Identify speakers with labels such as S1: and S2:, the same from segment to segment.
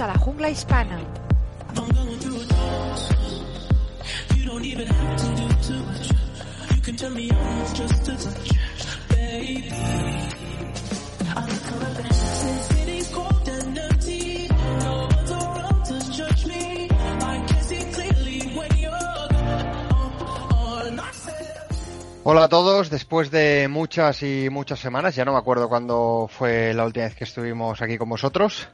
S1: A la jungla hispana.
S2: Hola a todos, después de muchas y muchas semanas, ya no me acuerdo cuándo fue la última vez que estuvimos aquí con vosotros,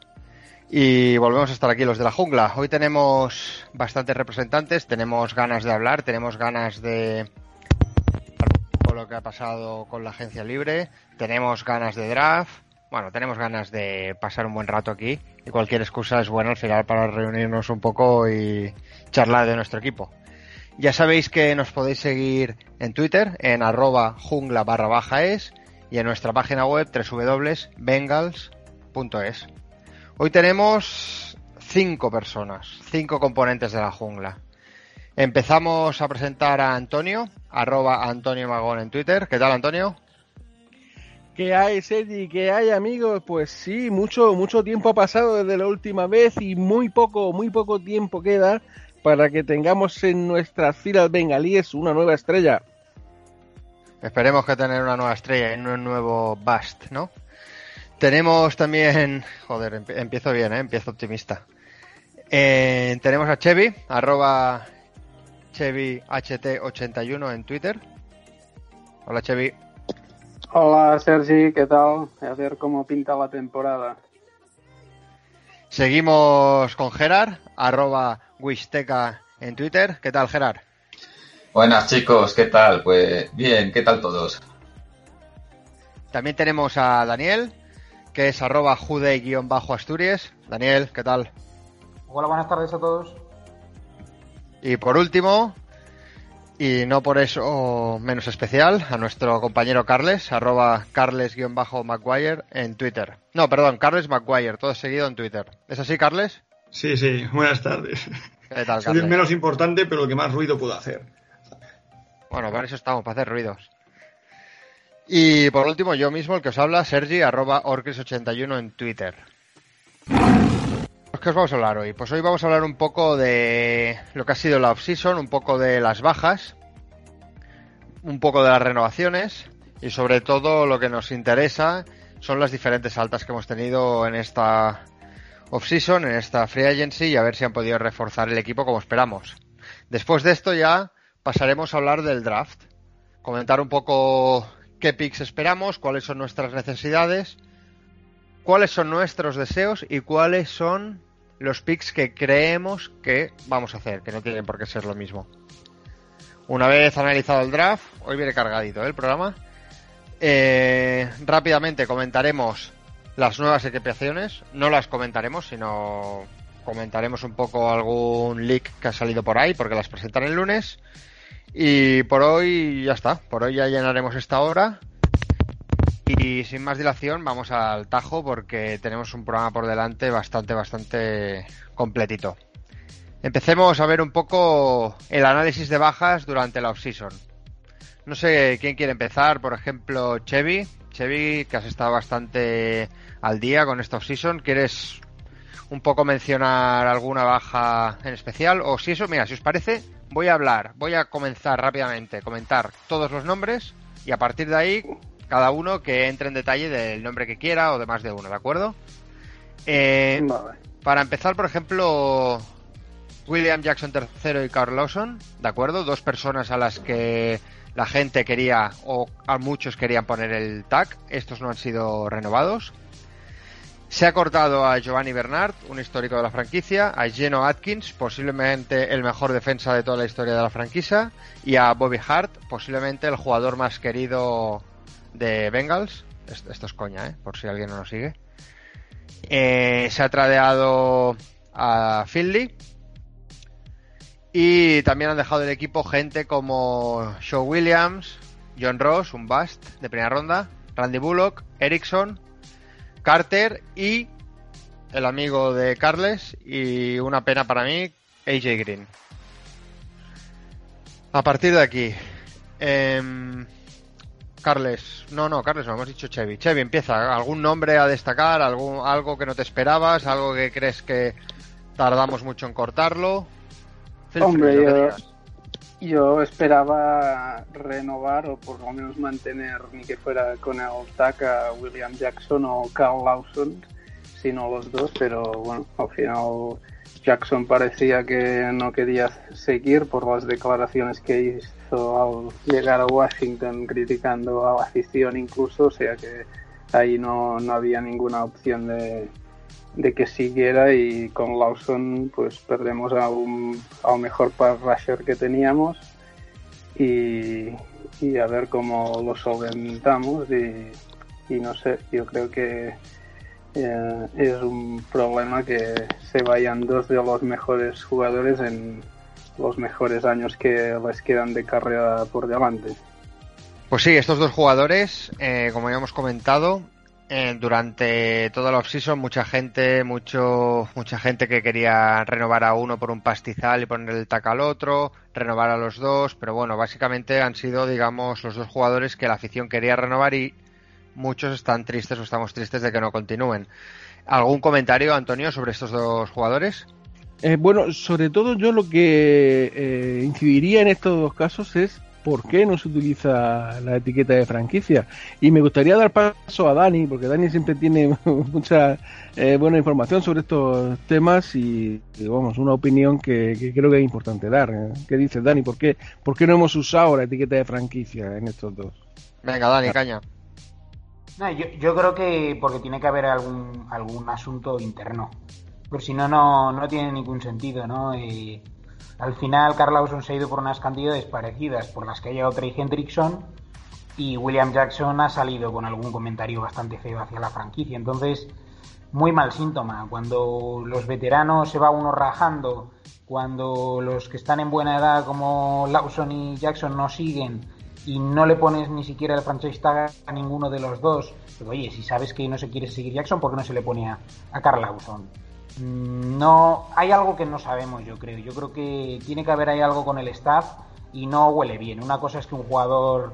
S2: y volvemos a estar aquí los de la jungla. Hoy tenemos bastantes representantes, tenemos ganas de hablar, tenemos ganas de lo que ha pasado con la agencia libre, tenemos ganas de draft, bueno, tenemos ganas de pasar un buen rato aquí y cualquier excusa es buena al final para reunirnos un poco y charlar de nuestro equipo. Ya sabéis que nos podéis seguir en Twitter en arroba jungla barra baja y en nuestra página web www.bengals.es. Hoy tenemos cinco personas, cinco componentes de la jungla. Empezamos a presentar a Antonio, arroba Antonio Magón en Twitter. ¿Qué tal, Antonio?
S3: ¿Qué hay, Sergi? ¿Qué hay, amigos? Pues sí, mucho, mucho tiempo ha pasado desde la última vez y muy poco, muy poco tiempo queda para que tengamos en nuestras filas bengalíes una nueva estrella.
S2: Esperemos que tener una nueva estrella y un nuevo bust, ¿no? Tenemos también, joder, empiezo bien, ¿eh? empiezo optimista. Eh, tenemos a Chevy, arroba ChevyHT81 en Twitter. Hola Chevy.
S4: Hola Sergi, ¿qué tal? A ver cómo pinta la temporada.
S2: Seguimos con Gerard, arroba Wishteca en Twitter. ¿Qué tal, Gerard?
S5: Buenas chicos, ¿qué tal? Pues bien, ¿qué tal todos?
S2: También tenemos a Daniel, que es arroba jude-asturias. Daniel, ¿qué tal?
S6: Hola, buenas tardes a todos.
S2: Y por último, y no por eso menos especial, a nuestro compañero Carles, arroba carles-maguire en Twitter. No, perdón, Carles Maguire, todo seguido en Twitter. ¿Es así, Carles?
S7: Sí, sí, buenas tardes.
S2: ¿Qué tal,
S7: Soy el menos importante, pero el que más ruido puedo hacer.
S2: Bueno, para eso estamos, para hacer ruidos. Y por último, yo mismo, el que os habla, Sergi, arroba Orcris81 en Twitter. ¿Qué os vamos a hablar hoy? Pues hoy vamos a hablar un poco de lo que ha sido la off-season, un poco de las bajas, un poco de las renovaciones y sobre todo lo que nos interesa son las diferentes altas que hemos tenido en esta off-season, en esta free agency y a ver si han podido reforzar el equipo como esperamos. Después de esto ya pasaremos a hablar del draft, comentar un poco qué picks esperamos, cuáles son nuestras necesidades, cuáles son nuestros deseos y cuáles son los picks que creemos que vamos a hacer, que no tienen por qué ser lo mismo. Una vez analizado el draft, hoy viene cargadito ¿eh? el programa. Eh, rápidamente comentaremos las nuevas equipaciones. No las comentaremos, sino comentaremos un poco algún leak que ha salido por ahí, porque las presentan el lunes. Y por hoy ya está. Por hoy ya llenaremos esta hora. Y sin más dilación, vamos al tajo porque tenemos un programa por delante bastante, bastante completito. Empecemos a ver un poco el análisis de bajas durante la off-season. No sé quién quiere empezar, por ejemplo, Chevy. Chevy, que has estado bastante al día con esta off-season. ¿Quieres un poco mencionar alguna baja en especial? O si eso, mira, si os parece, voy a hablar, voy a comenzar rápidamente, comentar todos los nombres y a partir de ahí cada uno que entre en detalle del nombre que quiera o de más de uno, ¿de acuerdo? Eh,
S4: Vale.
S2: Para empezar, por ejemplo, William Jackson III y Carl Lawson, ¿de acuerdo? Dos personas a las que la gente quería, o a muchos querían poner el tag, estos no han sido renovados. Se ha cortado a Giovanni Bernard, un histórico de la franquicia, a Geno Atkins, posiblemente el mejor defensa de toda la historia de la franquicia, y a Bobby Hart, posiblemente el jugador más querido de Bengals. Esto es coña, ¿eh? por si alguien no lo sigue. Eh, se ha tradeado a Finley. Y también han dejado del equipo gente como Shaw Williams, John Ross, un bust de primera ronda, Randy Bullock, Erickson, Carter y el amigo de Carles y una pena para mí, AJ Green. A partir de aquí, eh, Carles, no, no, Carles, no hemos dicho Chevy. Chevy, empieza. ¿Algún nombre a destacar? ¿Algún, ¿Algo que no te esperabas? ¿Algo que crees que tardamos mucho en cortarlo?
S4: Hombre, yo, yo, esperaba renovar o por lo menos mantener, ni que fuera con el TAC William Jackson o Carl Lawson, sino los dos, pero bueno, al final Jackson parecía que no quería seguir por las declaraciones que hizo al llegar a Washington criticando a la afición incluso, o sea que ahí no, no había ninguna opción de, de que siguiera y con Lawson pues perdemos a un, a mejor pass rusher que teníamos y, y, a ver cómo lo solventamos y, y no sé, yo creo que eh, es un problema que se vayan dos de los mejores jugadores en los mejores años que les quedan de carrera por delante.
S2: Pues sí, estos dos jugadores, eh, como ya hemos comentado, eh, durante toda la offseason mucha gente, mucho, mucha gente que quería renovar a uno por un pastizal y poner el tac al otro, renovar a los dos, pero bueno, básicamente han sido, digamos, los dos jugadores que la afición quería renovar y muchos están tristes o estamos tristes de que no continúen. ¿Algún comentario, Antonio, sobre estos dos jugadores?
S3: Eh, bueno, sobre todo yo lo que eh, incidiría en estos dos casos es por qué no se utiliza la etiqueta de franquicia. Y me gustaría dar paso a Dani, porque Dani siempre tiene mucha eh, buena información sobre estos temas y, y vamos, una opinión que, que, creo que es importante dar. ¿Qué dices, Dani? ¿Por qué, ¿Por qué no hemos usado la etiqueta de franquicia en estos dos?
S2: Venga, Dani, caña.
S6: No, yo, yo, creo que porque tiene que haber algún, algún asunto interno. Por si no, no, no tiene ningún sentido, ¿no? Eh, al final, Carl Lawson se ha ido por unas cantidades parecidas por las que ha llegado Trey Hendrickson y William Jackson ha salido con algún comentario bastante feo hacia la franquicia. Entonces, muy mal síntoma. Cuando los veteranos se va uno rajando, cuando los que están en buena edad como Lawson y Jackson no siguen y no le pones ni siquiera el franchise tag a ninguno de los dos, pero oye, si sabes que no se quiere seguir Jackson, ¿por qué no se le pone a, a Carl Lawson? No, hay algo que no sabemos, yo creo. Yo creo que tiene que haber ahí algo con el staff y no huele bien. Una cosa es que un jugador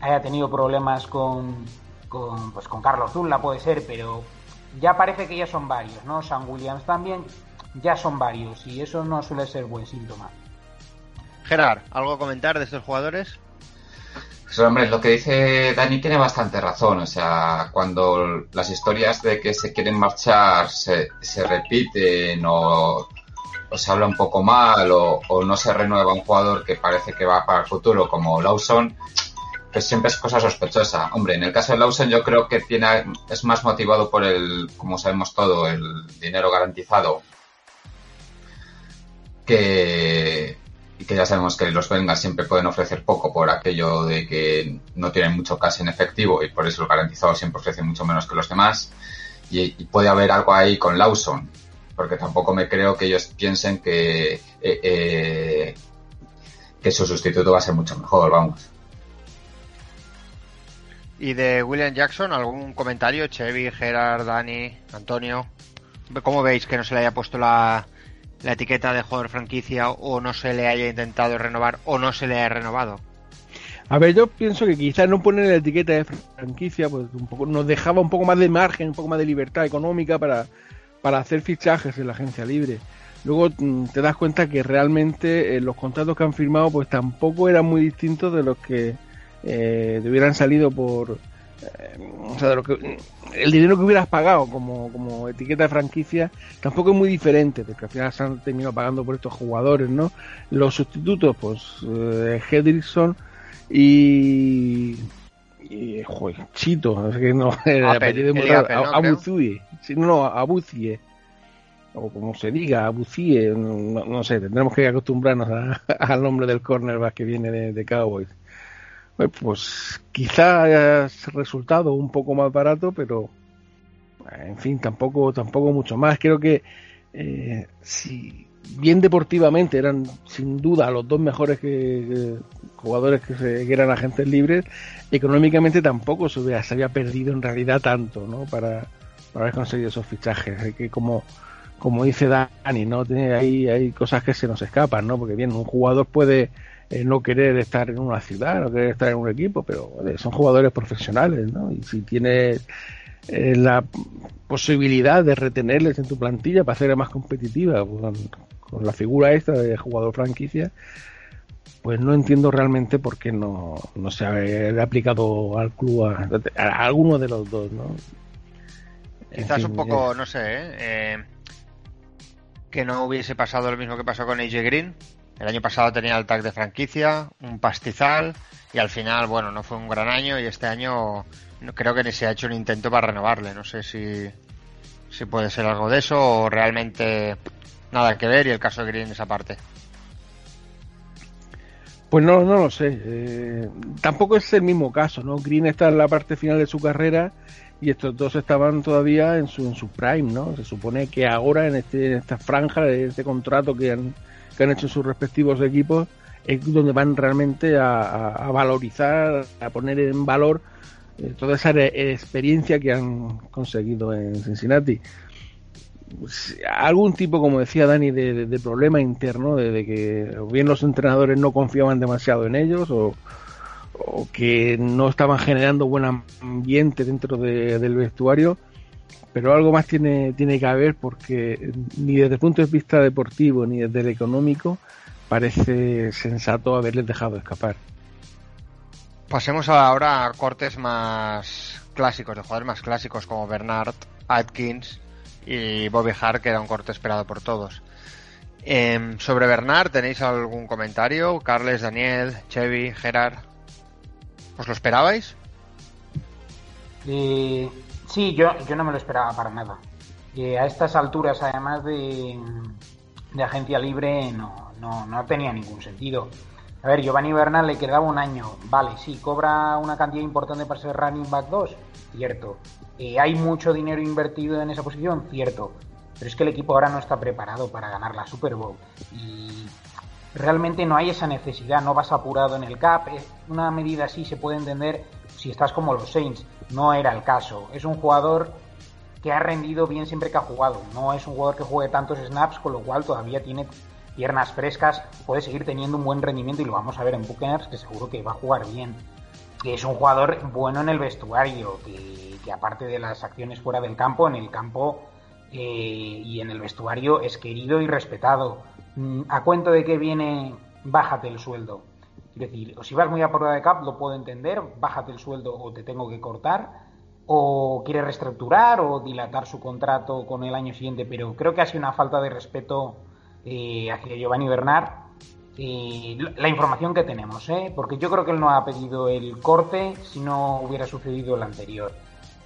S6: haya tenido problemas con, con, pues con Carlos Zulla, puede ser, pero ya parece que ya son varios, ¿no? San Williams también, ya son varios y eso no suele ser buen síntoma.
S2: Gerard, ¿algo a comentar de estos jugadores?
S5: Pues hombre, lo que dice Dani tiene bastante razón. O sea, cuando las historias de que se quieren marchar se, se repiten o, se habla un poco mal o, o, no se renueva un jugador que parece que va para el futuro como Lawson, pues siempre es cosa sospechosa. Hombre, en el caso de Lawson yo creo que tiene, es más motivado por el, como sabemos todo, el dinero garantizado que, y que ya sabemos que los Bengals siempre pueden ofrecer poco por aquello de que no tienen mucho cash en efectivo y por eso el garantizado siempre ofrece mucho menos que los demás. Y, puede haber algo ahí con Lawson, porque tampoco me creo que ellos piensen que, eh, eh, que su sustituto va a ser mucho mejor, vamos.
S2: ¿Y de William Jackson algún comentario? Chevy, Gerard, Dani, Antonio. ¿Cómo veis que no se le haya puesto la, la etiqueta de jugador franquicia o no se le haya intentado renovar o no se le haya renovado?
S3: A ver, yo pienso que quizás no poner la etiqueta de franquicia pues un poco nos dejaba un poco más de margen, un poco más de libertad económica para, para hacer fichajes en la agencia libre. Luego te das cuenta que realmente eh, los contratos que han firmado pues tampoco eran muy distintos de los que eh, hubieran salido por, o sea, de lo que, el dinero que hubieras pagado como, como etiqueta de franquicia tampoco es muy diferente, porque al final se han terminado pagando por estos jugadores, ¿no? Los sustitutos, pues, eh, Hedrickson Y. y joder, Chito, es que no. Abuzie. No, no, Abuzie. O como se diga, Abuzie. No, no sé, tendremos que acostumbrarnos al nombre del cornerback que viene de, de Cowboys. Pues, quizá haya resultado un poco más barato, pero en fin, tampoco, tampoco mucho más. Creo que eh, si bien deportivamente eran sin duda los dos mejores que, jugadores que, se- eran agentes libres, económicamente tampoco se, hubiera- se había perdido en realidad tanto, ¿no? Para, para haber conseguido esos fichajes. Que como como dice Dani, ¿no? Tiene, hay, hay cosas que se nos escapan, ¿no? Porque bien, un jugador puede eh, no querer estar en una ciudad, no querer estar en un equipo, pero joder, son jugadores profesionales, ¿no? Y si tienes eh, la posibilidad de retenerles en tu plantilla para hacerla más competitiva con, con la figura esta de jugador franquicia, pues no entiendo realmente por qué no, no se ha aplicado al club a, a alguno de los dos, ¿no? En
S2: Quizás
S3: fin,
S2: un poco, no sé, ¿eh? Eh, que no hubiese pasado lo mismo que pasó con AJ Green. El año pasado tenía el tag de franquicia, un pastizal, y al final, bueno, no fue un gran año y este año creo que ni se ha hecho un intento para renovarle. No sé si, si puede ser algo de eso o realmente nada que ver y el caso de Green es aparte.
S3: Pues no, no lo sé. Eh, tampoco es el mismo caso, ¿no? Green está en la parte final de su carrera y estos dos estaban todavía en su, en su prime, ¿no? Se supone que ahora en, este, en esta franja de este contrato que han, que han hecho sus respectivos equipos es donde van realmente a, valorizar, a poner en valor eh, toda esa experiencia que han conseguido en Cincinnati. Pues, algún tipo, como decía Dani, de, de- problema interno, de, de que bien los entrenadores no confiaban demasiado en ellos o, o que no estaban generando buen ambiente dentro de- del vestuario, pero algo más tiene, tiene que haber porque ni desde el punto de vista deportivo ni desde el económico parece sensato haberles dejado escapar.
S2: Pasemos ahora a cortes más clásicos, de jugadores más clásicos como Bernard, Atkins y Bobby Hart, que era un corte esperado por todos. Em, sobre Bernard, ¿tenéis algún comentario? Carles, Daniel, Chevy, Gerard. ¿Os lo esperabais?
S6: Eh, sí, yo, yo no me lo esperaba para nada. A estas alturas, además de, de agencia libre, no, no, no tenía ningún sentido. A ver, Giovanni Bernal le quedaba un año. Vale, sí, cobra una cantidad importante para ser running back 2, cierto. Eh, hay mucho dinero invertido en esa posición, cierto. Pero es que el equipo ahora no está preparado para ganar la Super Bowl. Y realmente no hay esa necesidad, no vas apurado en el cap. Una medida así se puede entender si estás como los Saints. No era el caso. Es un jugador que ha rendido bien siempre que ha jugado. No es un jugador que juegue tantos snaps, con lo cual todavía tiene piernas frescas, puede seguir teniendo un buen rendimiento y lo vamos a ver en Buccaneers, que seguro que va a jugar bien. Que es un jugador bueno en el vestuario, que, aparte de las acciones fuera del campo, en el campo eh, y en el vestuario es querido y respetado. Mm, a cuento de que viene, bájate el sueldo. Es decir, o si vas muy a prueba de cap, lo puedo entender, bájate el sueldo o te tengo que cortar, o quiere reestructurar o dilatar su contrato con el año siguiente, pero creo que ha sido una falta de respeto eh, hacia Giovanni Bernard. eh, la información que tenemos, ¿eh? porque yo creo que él no ha pedido el corte si no hubiera sucedido el anterior.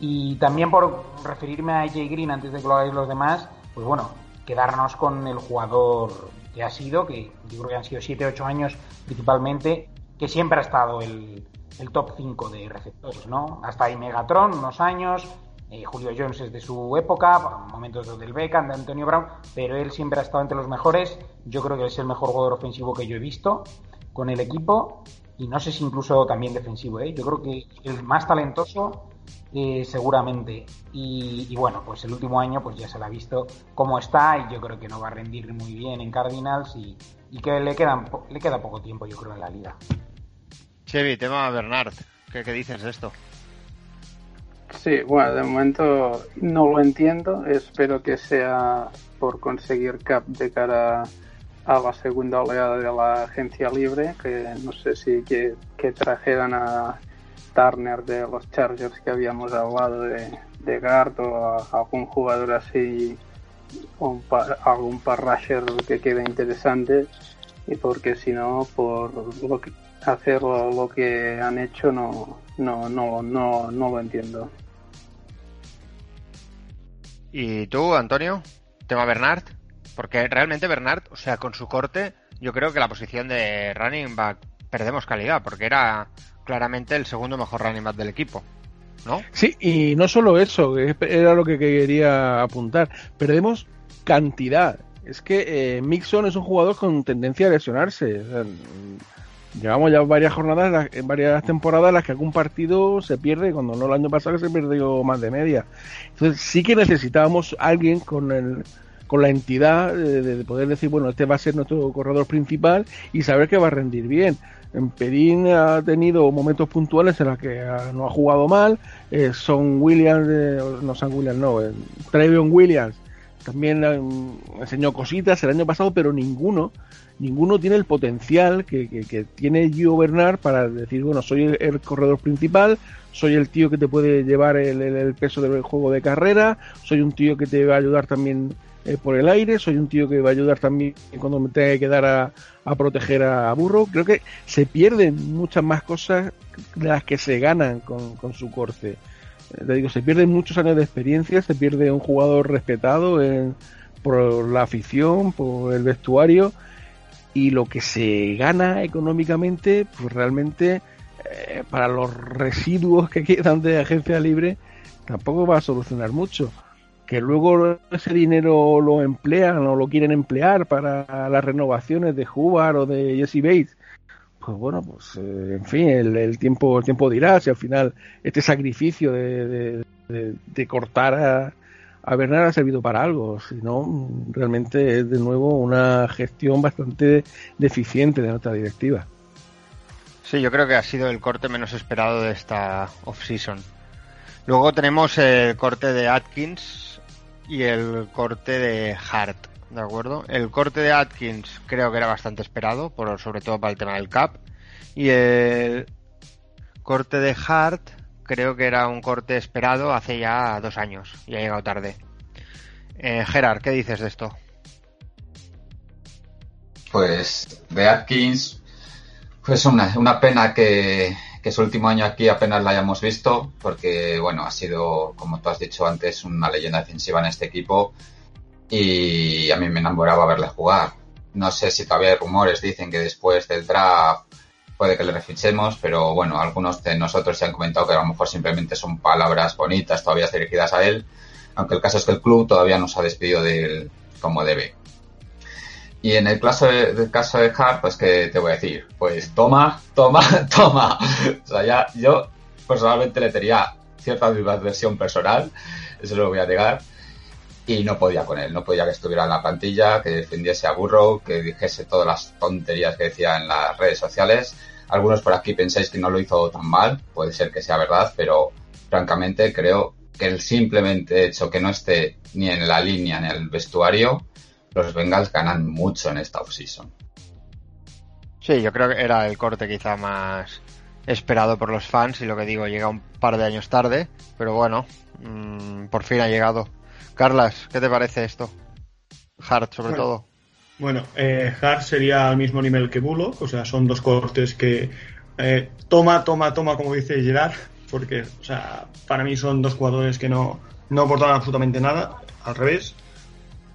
S6: Y también por referirme a AJ Green antes de que lo hagáis los demás, pues bueno, quedarnos con el jugador que ha sido, que yo creo que han sido 7-8 años principalmente, que siempre ha estado el, el top 5 de receptores, ¿no? Hasta ahí Megatron, unos años, eh, Julio Jones es de su época, momentos del Beckham, de Antonio Brown, pero él siempre ha estado entre los mejores. Yo creo que es el mejor jugador ofensivo que yo he visto con el equipo y no sé si incluso también defensivo, ¿eh? Yo creo que el más talentoso eh, seguramente. Y, y, bueno, pues el último año pues ya se la ha visto cómo está y yo creo que no va a rendir muy bien en Cardinals y, y que le, quedan, le queda poco tiempo yo creo en la liga.
S2: Chevy, tema Bernard, ¿qué, qué dices de esto?
S4: Sí, bueno, de momento no lo entiendo. Espero que sea por conseguir cap de cara a la segunda oleada de la agencia libre, que no sé si que, que trajeran a Turner de los Chargers que habíamos hablado de, de o algún jugador así, un par, algún par rusher que quede interesante y porque si no, por lo que, hacer lo, lo que han hecho no, no, no, no, no lo entiendo.
S2: ¿Y tú, Antonio? ¿Tema Bernard? Porque realmente Bernard, o sea, con su corte, yo creo que la posición de running back perdemos calidad, porque era claramente el segundo mejor running back del equipo. ¿No?
S3: Sí, y no solo eso, es- era lo que quería apuntar. Perdemos cantidad. Es que eh, Mixon es un jugador con tendencia a lesionarse. Llevamos ya varias jornadas, varias temporadas en las que algún partido se pierde, cuando no el año pasado se perdió más de media. Entonces sí que necesitábamos alguien con el con la entidad de, de poder decir, bueno, este va a ser nuestro corredor principal y saber que va a rendir bien. En Perín ha tenido momentos puntuales en los que no ha jugado mal. Eh, Son Williams, eh, no Son Williams, no, eh, Trevion Williams también eh, enseñó cositas el año pasado, pero ninguno, ninguno tiene el potencial que, que- que tiene Gio Bernard para decir, bueno, soy el, corredor principal, soy el tío que te puede llevar el- el peso del juego de carrera, soy un tío que te va a ayudar también eh, por el aire, soy un tío que va a ayudar también cuando me tenga que dar a, proteger a Burro. Creo que se pierden muchas más cosas de las que se ganan con, con su corte. Eh, Te digo, se pierden muchos años de experiencia, se pierde un jugador respetado en- por la afición, por el vestuario, y lo que se gana económicamente, pues realmente eh, para los residuos que quedan de agencia libre, tampoco va a solucionar mucho. Que luego ese dinero lo emplean o lo quieren emplear para las renovaciones de Hubbard o de Jesse Bates, pues bueno, pues eh, en fin, el, tiempo el tiempo dirá si al final este sacrificio de, de- cortar a, a Bernard ha servido para algo, si no, realmente es de nuevo una gestión bastante deficiente de nuestra directiva.
S2: Sí, yo creo que ha sido el corte menos esperado de esta off-season. Luego tenemos el corte de Atkins y el corte de Hart, ¿de acuerdo? El corte de Atkins creo que era bastante esperado, por, sobre todo para el tema del cap. Y el corte de Hart creo que era un corte esperado hace ya dos años y ha llegado tarde. Eh, Gerard, ¿qué dices de esto?
S5: Pues de Atkins, pues una, una pena que, que su último año aquí apenas la hayamos visto, porque bueno, ha sido, como tú has dicho antes, una leyenda defensiva en este equipo y a mí me enamoraba verle jugar. No sé si todavía hay rumores, dicen que después del draft puede que le refichemos, pero bueno, algunos de nosotros se han comentado que a lo mejor simplemente son palabras bonitas todavía dirigidas a él, aunque el caso es que el club todavía no se ha despedido de él como debe. Y en el caso de, del caso de Hart, pues que te voy a decir, pues toma, toma, toma. O sea, ya yo personalmente le tenía cierta adversión personal, eso lo voy a negar, y no podía con él, no podía que estuviera en la plantilla, que defendiese a Burrow, que dijese todas las tonterías que decía en las redes sociales. Algunos por aquí pensáis que no lo hizo tan mal, puede ser que sea verdad, pero francamente creo que el simplemente hecho que no esté ni en la línea ni en el vestuario, los Bengals ganan mucho en esta offseason.
S2: Sí, yo creo que era el corte quizá más esperado por los fans y lo que digo, llega un par de años tarde, pero bueno, mmm, por fin ha llegado. Carlas, ¿qué te parece esto? Hart, sobre
S7: Bueno.
S2: todo.
S7: Bueno, eh, Hart sería al mismo nivel que Bullock, o sea, son dos cortes que eh, toma, toma, toma, como dice Gerard, porque, o sea, para mí son dos jugadores que no, no aportan absolutamente nada, al revés.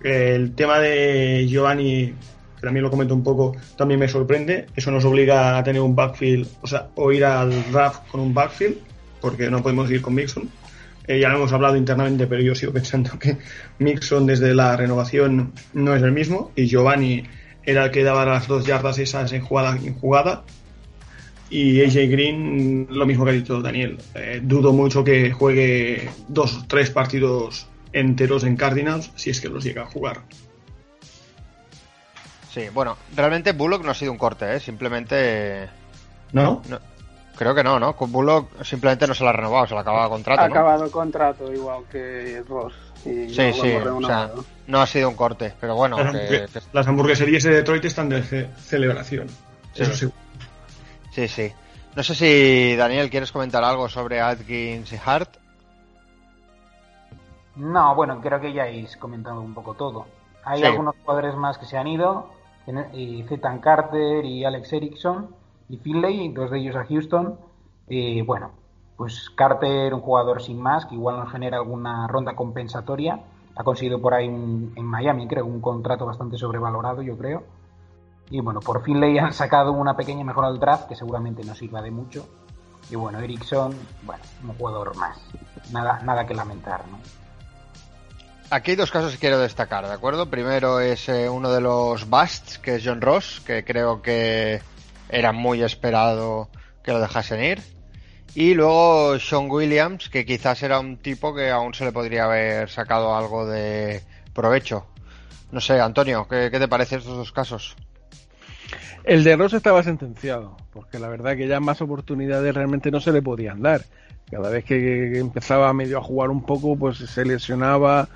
S7: El tema de Giovanni, que también lo comento un poco, también me sorprende. Eso nos obliga a tener un backfield, o sea, o ir al draft con un backfield, porque no podemos ir con Mixon. Eh, ya lo hemos hablado internamente, pero yo sigo pensando que Mixon desde la renovación no es el mismo y Giovanni era el que daba las dos yardas esas en jugada en jugada. Y AJ Green, lo mismo que ha dicho Daniel, eh, dudo mucho que juegue dos tres partidos enteros en Cardinals si es que los llega a jugar.
S2: Sí, bueno, realmente Bullock no ha sido un corte, ¿eh? simplemente...
S7: ¿No?
S2: no- creo que no, ¿no? Con Bullock simplemente no se la ha renovado, se le acababa contrato,
S4: Ha
S2: ¿no?
S4: acabado el contrato igual que Ross. Y
S2: Sí, sí, o sea, no ha sido un corte, pero bueno,
S7: Las,
S2: que-
S7: hamburgue-
S2: que-
S7: las hamburgueserías de Detroit están de ce- celebración.
S2: Sí.
S7: Eso sí.
S2: sí, sí. No sé si, Daniel, ¿quieres comentar algo sobre Atkins y Hart?
S6: No, bueno, creo que ya habéis comentado un poco todo. Hay
S2: Sí.
S6: algunos jugadores más que se han ido, y Zetan Carter y Alex Erickson, y Finley, dos de ellos a Houston. Eh, bueno, pues Carter, un jugador sin más, que igual nos genera alguna ronda compensatoria. Ha conseguido por ahí en Miami, creo, un contrato bastante sobrevalorado, yo creo. Y bueno, por Finley han sacado una pequeña mejora del draft que seguramente no sirva de mucho. Y bueno, Erickson, bueno, un jugador más. Nada, nada que lamentar, ¿no?
S2: Aquí hay dos casos que quiero destacar, ¿de acuerdo? Primero es eh, uno de los busts, que es John Ross, que creo que era muy esperado que lo dejasen ir. Y luego Sean Williams, que quizás era un tipo que aún se le podría haber sacado algo de provecho. No sé, Antonio, ¿qué, te parecen estos dos casos?
S3: El de Ross estaba sentenciado, porque la verdad que ya más oportunidades realmente no se le podían dar. Cada vez que empezaba medio a jugar un poco, pues se lesionaba,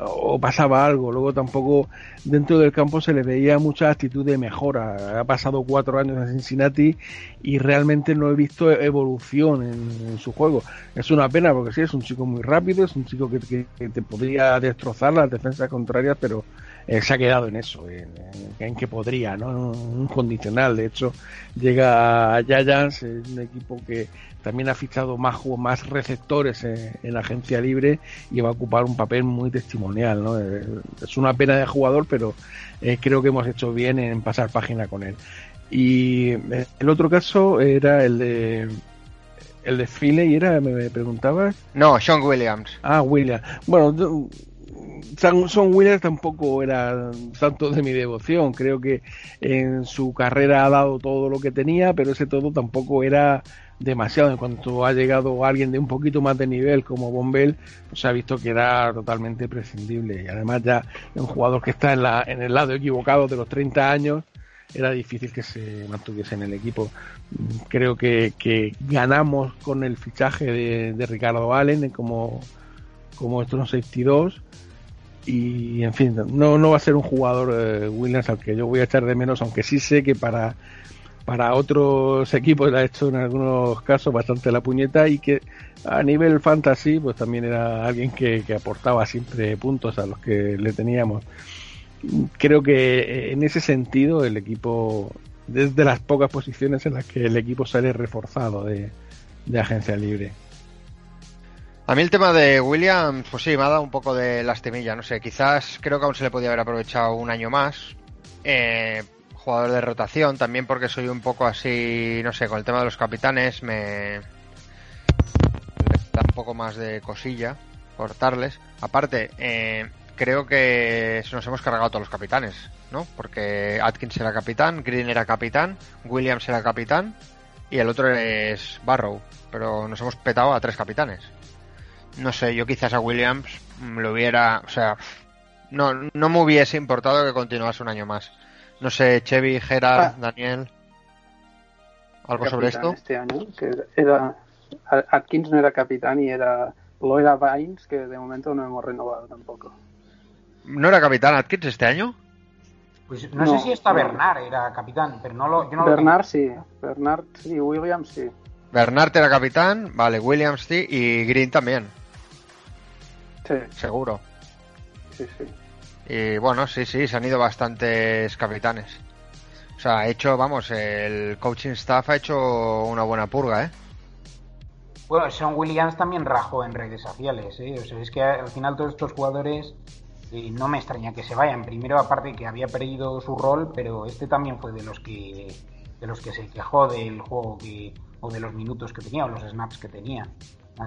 S3: o pasaba algo. Luego tampoco dentro del campo se le veía mucha actitud de mejora. Ha pasado cuatro años en Cincinnati y realmente no he visto evolución en, su juego. Es una pena porque sí, es un chico muy rápido, es un chico que, te podría destrozar las defensas contrarias, pero eh, se ha quedado en eso, en, que podría, ¿no? Un, condicional. De hecho, llega a Giants, un equipo que también ha fichado más, más receptores en, agencia libre y va a ocupar un papel muy testimonial. ¿no? Eh, es una pena de jugador, pero eh, creo que hemos hecho bien en pasar página con él. Y eh, el otro caso era el de el de Philly y era, me, preguntabas.
S2: No, Sean Williams.
S3: Ah, Williams. Bueno, Son Williams tampoco era tanto de mi devoción. Creo que en su carrera ha dado todo lo que tenía, pero ese todo tampoco era demasiado. En cuanto ha llegado alguien de un poquito más de nivel como Bombel, pues se ha visto que era totalmente prescindible. Y además ya un jugador que está en, la, en el lado equivocado de los 30 años, era difícil que se mantuviese en el equipo. Creo que, ganamos con el fichaje de, Ricardo Allen como, como estos 62 y en fin, no, no va a ser un jugador eh, Williams al que yo voy a echar de menos, aunque sí sé que para para otros equipos le ha hecho en algunos casos bastante la puñeta y que a nivel fantasy pues también era alguien que, aportaba siempre puntos a los que le teníamos. Creo que en ese sentido el equipo, desde las pocas posiciones en las que el equipo sale reforzado de, agencia libre.
S2: A mí el tema de Williams, pues sí, me ha dado un poco de lastimilla, no sé, quizás creo que aún se le podía haber aprovechado un año más. Eh, jugador de rotación, también porque soy un poco así, no sé, con el tema de los capitanes me, da un poco más de cosilla cortarles. Aparte, eh, creo que nos hemos cargado todos los capitanes, ¿no? Porque Atkins era capitán, Green era capitán, Williams era capitán y el otro es Barrow, pero nos hemos petado a tres capitanes. No sé, yo quizás a Williams lo hubiera, o sea, no, no me hubiese importado que continuase un año más. No sé, Chevy, Gerard, ah. Daniel. ¿Algo sobre esto?
S4: Este año, que era, Atkins no era capitán y era Loida Vines, que de momento no hemos renovado tampoco.
S2: ¿No era capitán Atkins este año?
S6: Pues no, sé si está Bernard era capitán, pero no lo. Yo
S4: Bernard sí, Bernard sí, Williams sí.
S2: Bernard era capitán, vale, Williams sí, y Green también.
S4: Sí.
S2: Seguro.
S4: Sí, sí.
S2: Y bueno, sí, sí, se han ido bastantes capitanes. O sea, ha hecho, vamos, el coaching staff ha hecho una buena purga, ¿eh?
S6: Bueno, Sean Williams también rajó en redes sociales, ¿eh? O sea, es que al final todos estos jugadores eh, no me extraña que se vayan. Primero, aparte que había perdido su rol, pero este también fue de los que de los que se quejó del juego que, o de los minutos que tenía o los snaps que tenía.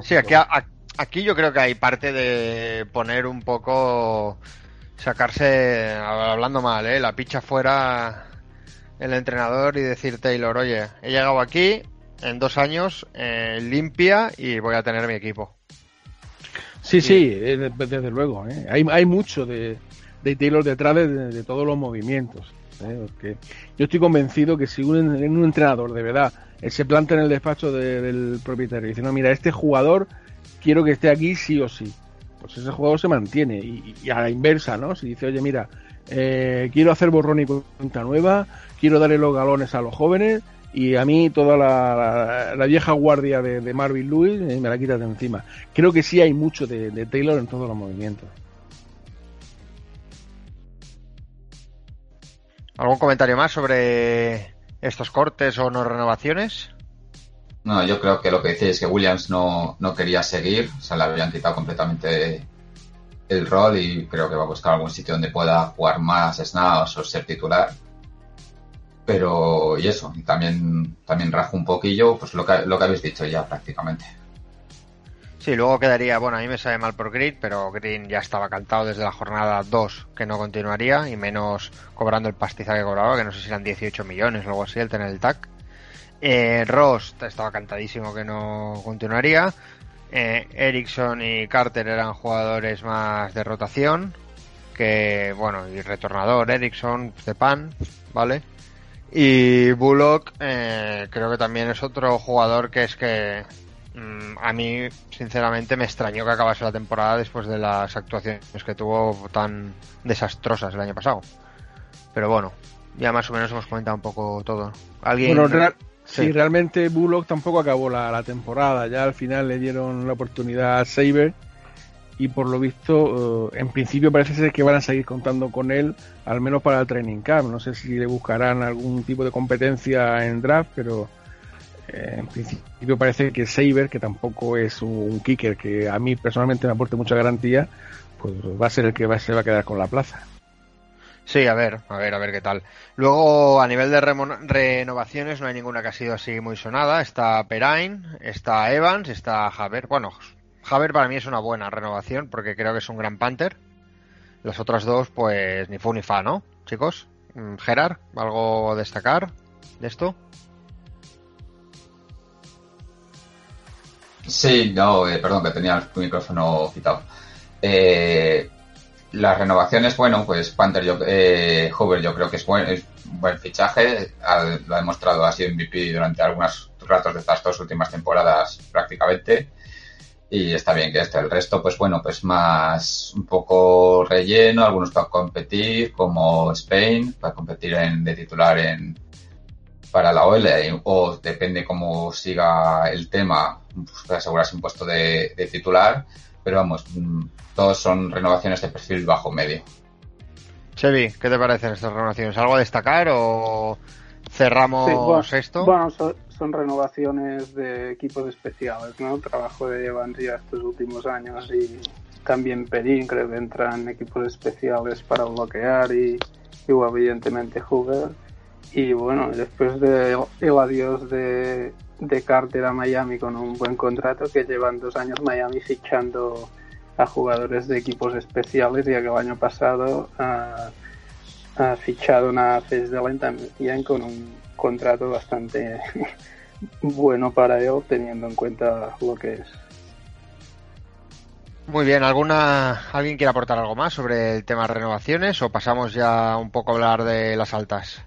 S2: sí, aquí, aquí yo creo que hay parte de poner un poco sacarse, hablando mal, ¿eh? la picha fuera el entrenador y decir Taylor, oye, he llegado aquí en dos años eh, limpia y voy a tener mi equipo.
S3: Sí, sí, eh, desde luego. ¿eh? Hay, hay mucho de, de Taylor detrás de, todos los movimientos. ¿eh? yo estoy convencido que si un, un entrenador de verdad se planta en el despacho del propietario y dice, no, mira, este jugador quiero que esté aquí sí o sí pues ese jugador se mantiene. Y, a la inversa, ¿no? Si dice, oye, mira, eh, quiero hacer borrón y cuenta nueva, quiero darle los galones a los jóvenes y a mí toda la, vieja guardia de, Marvin Lewis eh, me la quitas de encima. Creo que sí hay mucho de, Taylor en todos los movimientos.
S2: ¿Algún comentario más sobre estos cortes o no renovaciones?
S5: No, yo creo que lo que dice es que Williams no, no quería seguir, o sea, le habían quitado completamente el rol y creo que va a buscar algún sitio donde pueda jugar más snaps o ser titular. Pero, y eso, y también, también rajo un poquillo, pues lo que, lo que habéis dicho ya prácticamente.
S2: Sí, luego quedaría, bueno, a mí me sabe mal por Green, pero Green ya estaba cantado desde la jornada 2 que no continuaría y menos cobrando el pastiza que cobraba, que no sé si eran 18 millones o algo así el tener el TAC. Eh, Ross estaba cantadísimo que no continuaría. Eh, Ericsson y Carter eran jugadores más de rotación. Que, bueno, y retornador Ericsson de pan, ¿vale? Y Bullock eh, creo que también es otro jugador que es que mm, a mí sinceramente me extrañó que acabase la temporada después de las actuaciones que tuvo tan desastrosas el año pasado. Pero bueno, ya más o menos hemos comentado un poco todo. ¿Alguien...
S3: Sí, realmente Bullock tampoco acabó la, temporada. Ya al final le dieron la oportunidad a Saber y por lo visto, eh, en principio parece ser que van a seguir contando con él, al menos para el training camp. No sé si le buscarán algún tipo de competencia en draft, pero eh, en principio parece que Saber, que tampoco es un kicker que a mí personalmente me aporte mucha garantía, pues va a ser el que va, se va a quedar con la plaza.
S2: Sí, a ver, a ver, a ver qué tal. Luego, a nivel de renovaciones, no hay ninguna que ha sido así muy sonada. Está Perain, está Evans, está Javer. Bueno, Javer para mí es una buena renovación porque creo que es un gran Panther. Los otros dos, pues ni fu ni fa, ¿no? Chicos, mm, Gerard, ¿algo a destacar de esto?
S5: Sí, no, eh, perdón, que tenía el micrófono quitado. Eh, las renovaciones, bueno, pues Panther, yo, eh, Hoover yo creo que es buen, es buen fichaje, lo ha demostrado, ha sido MVP durante algunos ratos de estas dos últimas temporadas prácticamente. Y está bien que esté. El resto, pues bueno, pues más un poco relleno, algunos para competir, como Spain, para competir en, de titular en para la OL, o depende cómo siga el tema, pues asegurarse un puesto de, de titular, pero vamos, mm, todos son renovaciones de perfil bajo medio.
S2: Chevy, ¿qué te parecen estas renovaciones? ¿Algo a destacar o cerramos esto?
S4: Bueno, son, renovaciones de equipos especiales, ¿no? trabajo de Evans ya estos últimos años y también Perín creo que entran equipos especiales para bloquear y, y evidentemente Hoover. Y bueno, después del adiós de, de Carter a Miami con un buen contrato que llevan dos años Miami fichando a jugadores de equipos especiales, ya que el año pasado ha, fichado una Fesdelen también con un contrato bastante bueno para él, teniendo en cuenta lo que es.
S2: Muy bien, ¿alguna alguien quiere aportar algo más sobre el tema de renovaciones o pasamos ya un poco a hablar de las altas?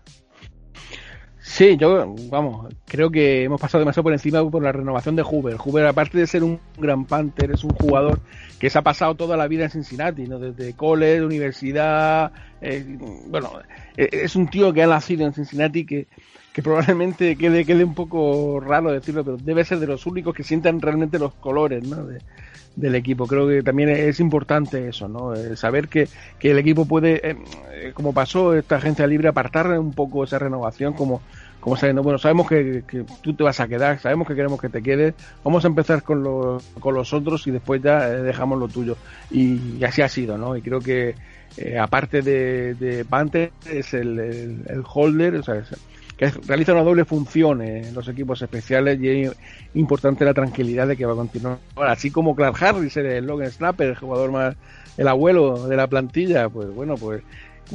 S3: Sí, yo, vamos, creo que hemos pasado demasiado por encima por la renovación de Hoover. Hoover, aparte de ser un gran Panther, es un jugador que se ha pasado toda la vida en Cincinnati, ¿no? Desde college, universidad, eh, bueno, eh, es un tío que ha nacido en Cincinnati que, que probablemente quede, quede un poco raro decirlo, pero debe ser de los únicos que sientan realmente los colores, ¿no? Del equipo. Creo que también es importante eso, ¿no? Eh, saber que, que, el equipo puede, eh, eh, como pasó esta agencia libre, apartar un poco esa renovación, como, como sabiendo, bueno, sabemos que, que, tú te vas a quedar, sabemos que queremos que te quedes, vamos a empezar con los, con los otros y después ya dejamos lo tuyo. Y, así ha sido, ¿no? Y creo que aparte de, de Panther es el, el, holder, o sea, que realiza una doble función en los equipos especiales y es importante la tranquilidad de que va a continuar. Así como Clark Harris, el Logan Snapper, el jugador más, el abuelo de la plantilla, pues bueno, pues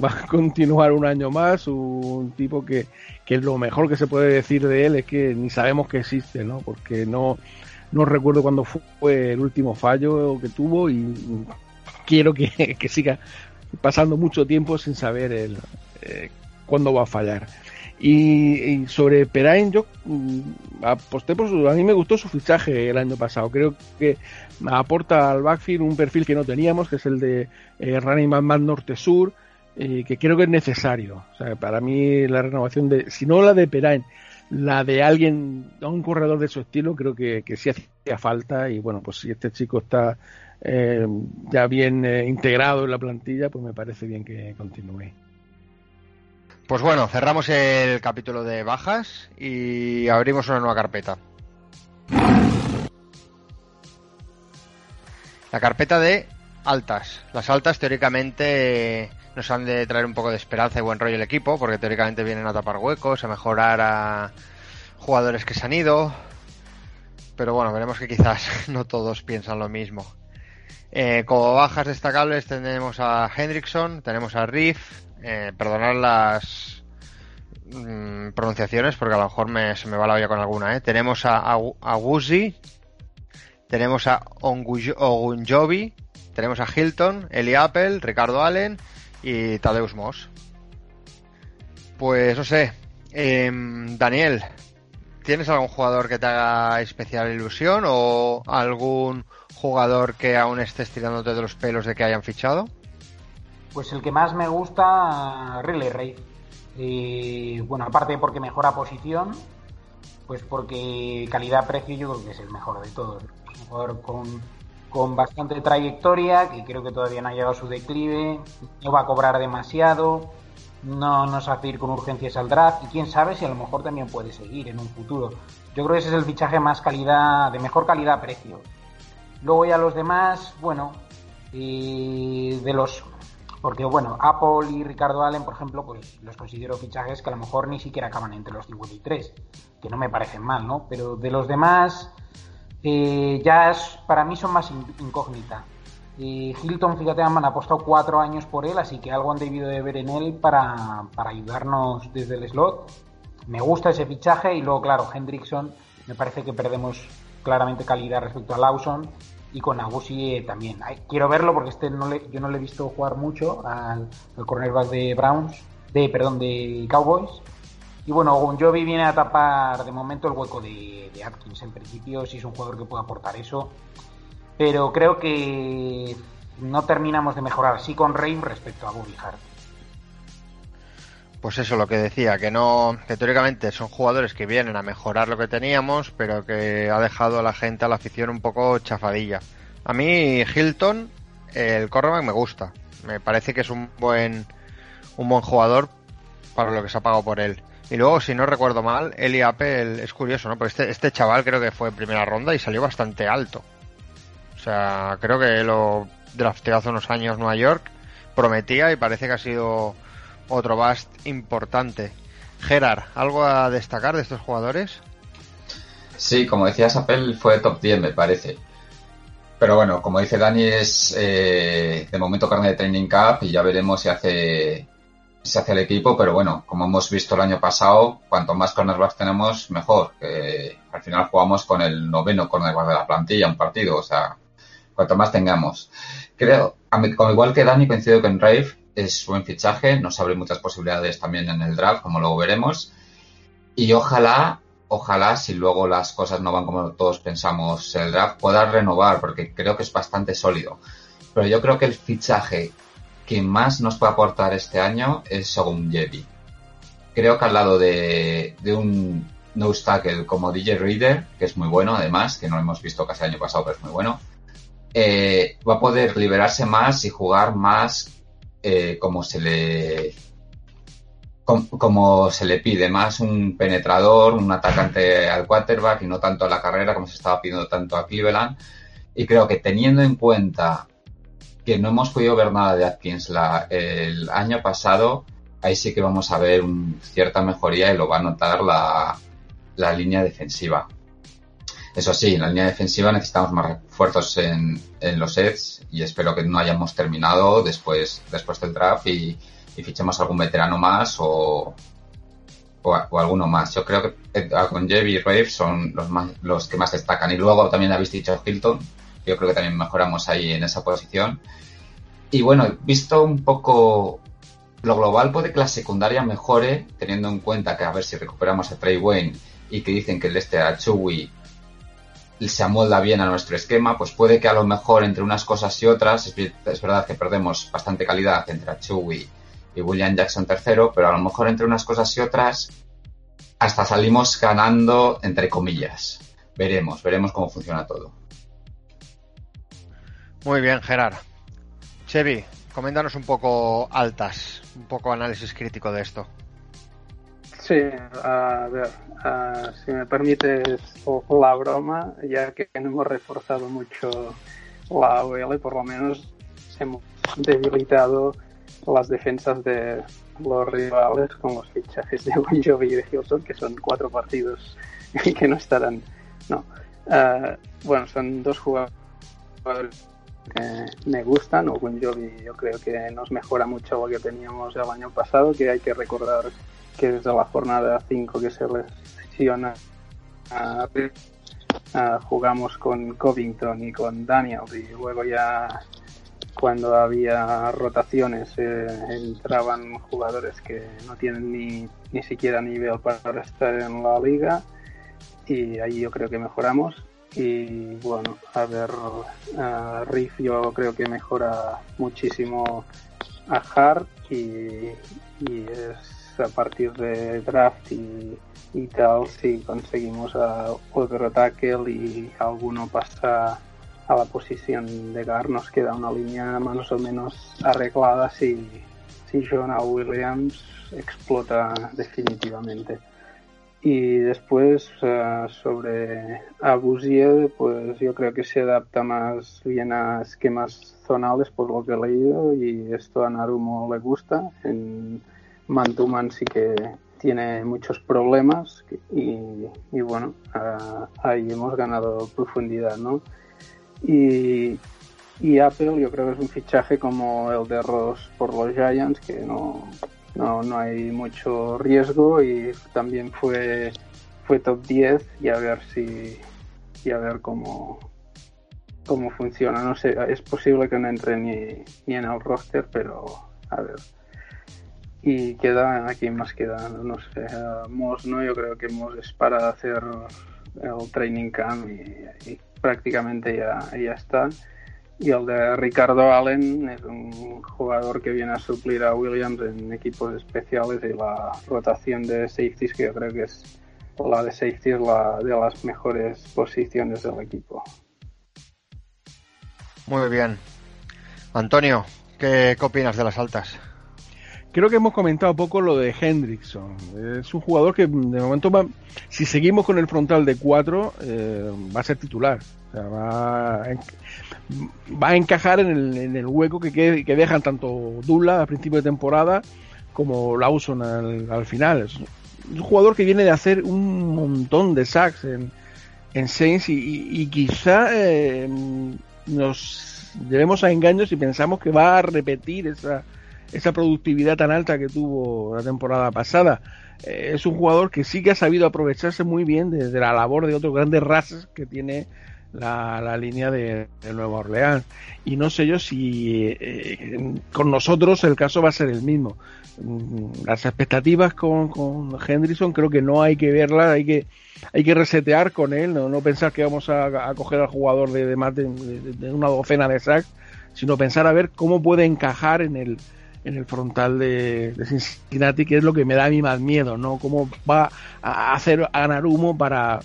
S3: va a continuar un año más, un tipo que, que lo mejor que se puede decir de él es que ni sabemos que existe, ¿no? Porque no, no recuerdo cuándo fue el último fallo que tuvo y quiero que, que siga pasando mucho tiempo sin saber el, eh, cuándo va a fallar. Y, sobre Perain, yo mm, aposté por su, a mí me gustó su fichaje el año pasado. Creo que aporta al backfield un perfil que no teníamos, que es el de eh, running man más norte-sur, eh, que creo que es necesario. O sea, para mí la renovación de, si no la de Perain, la de alguien, un corredor de su estilo, creo que, que sí hacía falta. Y bueno, pues si este chico está eh, ya bien integrado en la plantilla, pues me parece bien que continúe.
S2: Pues bueno, cerramos el capítulo de bajas y abrimos una nueva carpeta. La carpeta de altas. Las altas teóricamente nos han de traer un poco de esperanza y buen rollo el equipo, porque teóricamente vienen a tapar huecos, a mejorar a jugadores que se han ido. Pero bueno, veremos que quizás no todos piensan lo mismo. Eh, como bajas destacables tenemos a Hendrickson, tenemos a Riff, eh, perdonad las mm, pronunciaciones porque a lo mejor me, se me va la olla con alguna. ¿eh? Tenemos a, a, tenemos a Ogunjobi, tenemos a Hilton, Eli Apple, Ricardo Allen y Tadeusz Moss. Pues no sé, em, Daniel, ¿tienes algún jugador que te haga especial ilusión o algún jugador que aún estés tirándote de los pelos de que hayan fichado?
S6: Pues el que más me gusta, Riley Rey. Y bueno, aparte porque mejora posición, pues porque calidad-precio yo creo que es el mejor de todos. Un jugador con, con bastante trayectoria, que creo que todavía no ha llegado a su declive, no va a cobrar demasiado, no nos hace ir con urgencias al draft y quién sabe si a lo mejor también puede seguir en un futuro. Yo creo que ese es el fichaje más calidad, de mejor calidad-precio. Luego ya los demás, bueno, y de los porque, bueno, Apple y Ricardo Allen, por ejemplo, pues los considero fichajes que a lo mejor ni siquiera acaban entre los 53, que no me parecen mal, ¿no? Pero de los demás, eh, ya es, para mí son más incógnita. Eh, Hilton, fíjate, han apostado cuatro años por él, así que algo han debido de ver en él para, para ayudarnos desde el slot. Me gusta ese fichaje y luego, claro, Hendrickson, me parece que perdemos claramente calidad respecto a Lawson y con Agusi también. quiero verlo porque este yo no le he visto jugar mucho al, cornerback de Browns, de perdón, de Cowboys. Y bueno, Jovi viene a tapar de momento el hueco de, Atkins. En principio, si es un jugador que puede aportar eso. Pero creo que no terminamos de mejorar, sí con Reim respecto a Bobby Hart.
S2: Pues eso, lo que decía, que no, que teóricamente son jugadores que vienen a mejorar lo que teníamos, pero que ha dejado a la gente, a la afición un poco chafadilla. A mí Hilton, el cornerback me gusta, me parece que es un buen, un buen jugador para lo que se ha pagado por él. Y luego, si no recuerdo mal, Eli Apple es curioso, ¿no? Porque este, este chaval creo que fue primera ronda y salió bastante alto. O sea, creo que lo drafteó hace unos años Nueva York, prometía y parece que ha sido otro bust importante. Gerard, ¿algo a destacar de estos jugadores?
S5: Sí, como decías, Apple fue top 10, me parece. Pero bueno, como dice Dani, es eh, de momento carne de Training Cup y ya veremos si hace, si hace el equipo. Pero bueno, como hemos visto el año pasado, cuanto más cornerbacks tenemos, mejor. al final jugamos con el noveno cornerback de la plantilla, un partido. O sea, cuanto más tengamos. Creo, como igual que Dani, coincido con Rave, es buen fichaje, nos abre muchas posibilidades también en el draft, como luego veremos. Y ojalá, ojalá, si luego las cosas no van como todos pensamos el draft, pueda renovar, porque creo que es bastante sólido. Pero yo creo que el fichaje que más nos puede aportar este año es Sogun Jevi. Creo que al lado de, un no tackle como DJ Reader, que es muy bueno además, que no lo hemos visto casi el año pasado, pero es muy bueno, eh, va a poder liberarse más y jugar más eh, como se le como, se le pide, más un penetrador, un atacante al quarterback y no tanto a la carrera como se estaba pidiendo tanto a Cleveland. Y creo que teniendo en cuenta que no hemos podido ver nada de Atkins el año pasado, ahí sí que vamos a ver cierta mejoría y lo va a notar la, la línea defensiva. Eso sí, en la línea defensiva necesitamos más refuerzos en, en los sets y espero que no hayamos terminado después, después del draft y, fichemos algún veterano más o, o, alguno más. Yo creo que con Jevi y Rave son los, más, los que más destacan. Y luego también habéis dicho Hilton, yo creo que también mejoramos ahí en esa posición. Y bueno, visto un poco lo global, puede que la secundaria mejore, teniendo en cuenta que a ver si recuperamos a Trey Wayne y que dicen que el este a Chewy se amolda bien a nuestro esquema, pues puede que a lo mejor entre unas cosas y otras, es, verdad que perdemos bastante calidad entre Chewy y William Jackson tercero, pero a lo mejor entre unas cosas y otras hasta salimos ganando entre comillas. Veremos, veremos cómo funciona todo.
S2: Muy bien, Gerard. Chevy, coméntanos un poco altas, un poco análisis crítico de esto.
S4: Sí, a ver, si me permites la broma, ya que no hemos reforzado mucho la OL, por lo menos hemos debilitado las defensas de los rivales con los fichajes de Bon Jovi y de Hilton, que son cuatro partidos y que no estarán. No. Uh, bueno, son dos jugadores que me gustan. O Bon Jovi yo creo que nos mejora mucho lo que teníamos el año pasado, que hay que recordar que desde la jornada 5 que se lesiona uh, uh, jugamos con Covington y con Daniel y luego ya cuando había rotaciones eh, entraban jugadores que no tienen ni, ni siquiera nivel para estar en la liga y ahí yo creo que mejoramos y bueno, a ver, Riff yo creo que mejora muchísimo a Hart y, es a partir de draft y, y tal si conseguimos a otro tackle y alguno pasa a la posición de Gar nos queda una línea más o menos arreglada si, si Jonah Williams explota definitivamente. Y después uh, sobre Abusier, pues yo creo que se adapta más bien a esquemas zonales por lo que he leído y esto a Narumo le gusta. En Mantuman sí que tiene muchos problemas y, bueno, ahí hemos ganado profundidad, ¿no? Y, y Apple yo creo que es un fichaje como el de Ross por los Giants, que no, no, no hay mucho riesgo y también fue, fue top 10 y a ver si y a ver cómo, cómo funciona. No sé, es posible que no entre ni, ni en el roster, pero a ver. Y queda, aquí más queda, no sé, Moss, ¿no? Yo creo que Moss es para hacer el training camp y, prácticamente ya, ya está. Y el de Ricardo Allen es un jugador que viene a suplir a Williams en equipos especiales y la rotación de safeties, que yo creo que es la de safety es la de las mejores posiciones del equipo.
S2: Muy bien. Antonio, ¿qué, qué opinas de las altas?
S3: Creo que hemos comentado poco lo de Hendrickson. Es un jugador que de momento va, si seguimos con el frontal de 4, eh, va a ser titular. O sea, va, a, encajar en el, en el hueco que, que, dejan tanto Dula al principio de temporada como Lawson al, al, final. Es un jugador que viene de hacer un montón de sacks en, en Saints y, quizá eh, nos llevemos a engaños y pensamos que va a repetir esa esa productividad tan alta que tuvo la temporada pasada. Eh, es un jugador que sí que ha sabido aprovecharse muy bien de, de la labor de otros grandes razas que tiene la, la línea de, de, Nueva Orleans. Y no sé yo si eh, con nosotros el caso va a ser el mismo. Mm, las expectativas con, con Henderson creo que no hay que verlas, hay que, hay que resetear con él, no, no pensar que vamos a, a coger al jugador de, de más de, de, una docena de sacks, sino pensar a ver cómo puede encajar en el, en el frontal de, de, Cincinnati, que es lo que me da a mí más miedo, ¿no? Cómo va a hacer a Narumo para,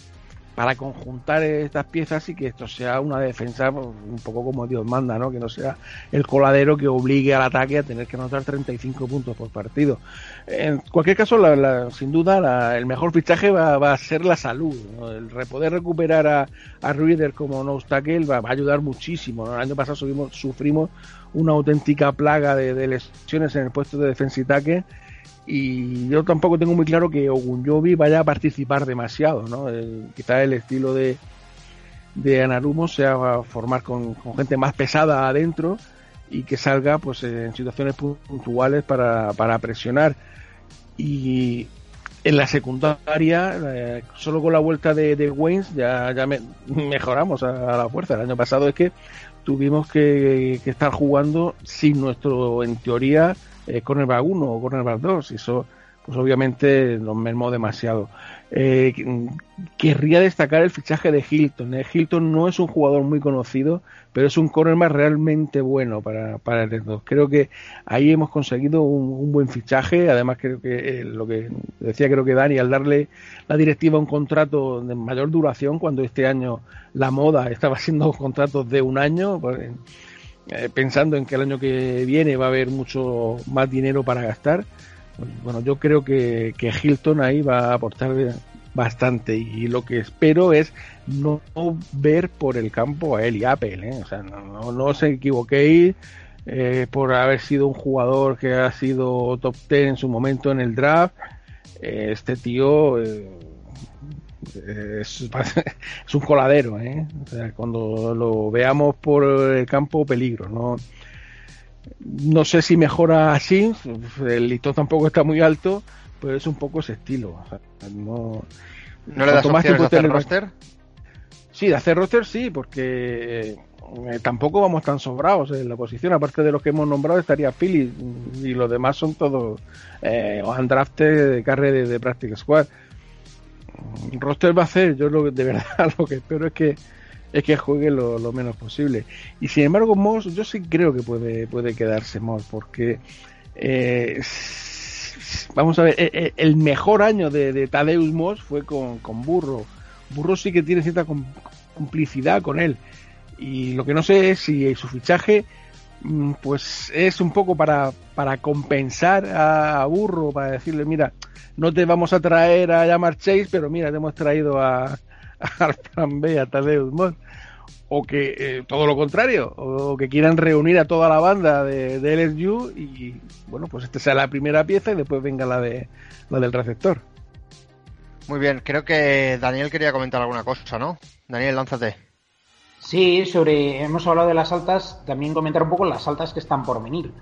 S3: para conjuntar estas piezas y que esto sea una defensa pues, un poco como Dios manda, ¿no? Que no sea el coladero que obligue al ataque a tener que anotar 35 puntos por partido. En cualquier caso, la, la, sin duda, la, el mejor fichaje va, va, a ser la salud. ¿no? El poder recuperar a, a Ruider como no tackle va, va, a ayudar muchísimo. El año pasado subimos, sufrimos una auténtica plaga de, de, lesiones en el puesto de defensa y tackle y yo tampoco tengo muy claro que Ogunjobi vaya a participar demasiado, ¿no? El, el estilo de, de Anarumo sea formar con, gente más pesada adentro y que salga pues en situaciones puntuales para, para presionar y en la secundaria eh, solo con la vuelta de, de Waynes ya, me, mejoramos a, la fuerza el año pasado es que tuvimos que estar jugando sin nuestro en teoría eh, cornerback 1 o cornerback 2 y eso pues obviamente nos mermó demasiado. Eh, querría destacar el fichaje de Hilton. Eh. Hilton no es un jugador muy conocido, pero es un cornerback realmente bueno para, para el 2. Creo que ahí hemos conseguido un, buen fichaje. Además, creo que eh, lo que decía, creo que Dani, al darle la directiva un contrato de mayor duración, cuando este año la moda estaba siendo contratos de un año, pues, eh, pensando en que el año que viene va a haber mucho más dinero para gastar, bueno, yo creo que, que Hilton ahí va a aportar bastante y lo que espero es no ver por el campo a él y Apple, ¿eh? o sea, no, no, os equivoquéis eh, por haber sido un jugador que ha sido top 10 en su momento en el draft. Eh, este tío es, es, un coladero, ¿eh? o sea, cuando lo veamos por el campo peligro, no no sé si mejora así, el listón tampoco está muy alto, pero es un poco ese estilo. no,
S2: ¿No le das opciones de hacer roster?
S3: Sí, de hacer roster sí, porque eh, tampoco vamos tan sobrados en la posición. Aparte de los que hemos nombrado estaría Philly y los demás son todos eh, de carre de, de Practice Squad. Roster va a hacer, yo lo, de verdad lo que espero es que es que juegue lo, menos posible. Y sin embargo, Moss, yo sí creo que puede, puede quedarse Moss, porque eh, vamos a ver, eh, eh, el mejor año de, de Moss fue con, con, Burro. Burro sí que tiene cierta complicidad con él. Y lo que no sé es si su fichaje mm, pues es un poco para, para compensar a, Burro, para decirle, mira, no te vamos a traer a llamar Chase, pero mira, te hemos traído a, al plan B, a Tadeusz Moss o que eh, todo lo contrario, o que quieran reunir a toda la banda de, de, LSU y bueno, pues esta sea la primera pieza y después venga la de la del receptor.
S2: Muy bien, creo que Daniel quería comentar alguna cosa, ¿no? Daniel, lánzate.
S6: Sí, sobre hemos hablado de las altas, también comentar un poco las altas que están por venir,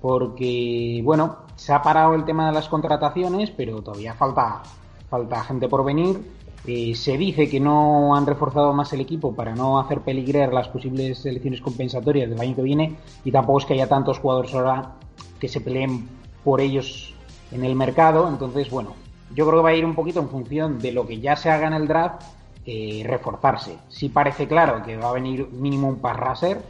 S6: porque bueno, se ha parado el tema de las contrataciones, pero todavía falta falta gente por venir eh, se dice que no han reforzado más el equipo para no hacer peligrar las posibles elecciones compensatorias del año que viene y tampoco es que haya tantos jugadores ahora que se peleen por ellos en el mercado. Entonces, bueno, yo creo que va a ir un poquito en función de lo que ya se haga en el draft, eh, reforzarse. Si parece claro que va a venir mínimo un parraser,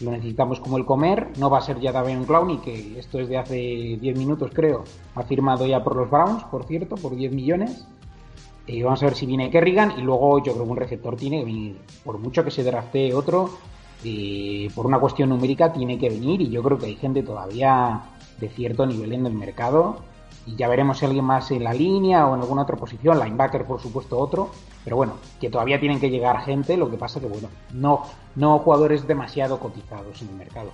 S6: lo necesitamos como el comer, no va a ser ya Davion Clowney, que esto es de hace 10 minutos creo, ha firmado ya por los Browns, por cierto, por 10 millones. Y vamos a ver si viene Kerrigan y luego yo creo que un receptor tiene que venir. Por mucho que se draftee otro, y por una cuestión numérica tiene que venir y yo creo que hay gente todavía de cierto nivel en el mercado y ya veremos si alguien más en la línea o en alguna otra posición, linebacker por supuesto otro, pero bueno, que todavía tienen que llegar gente, lo que pasa que bueno, no, no jugadores demasiado cotizados en el mercado.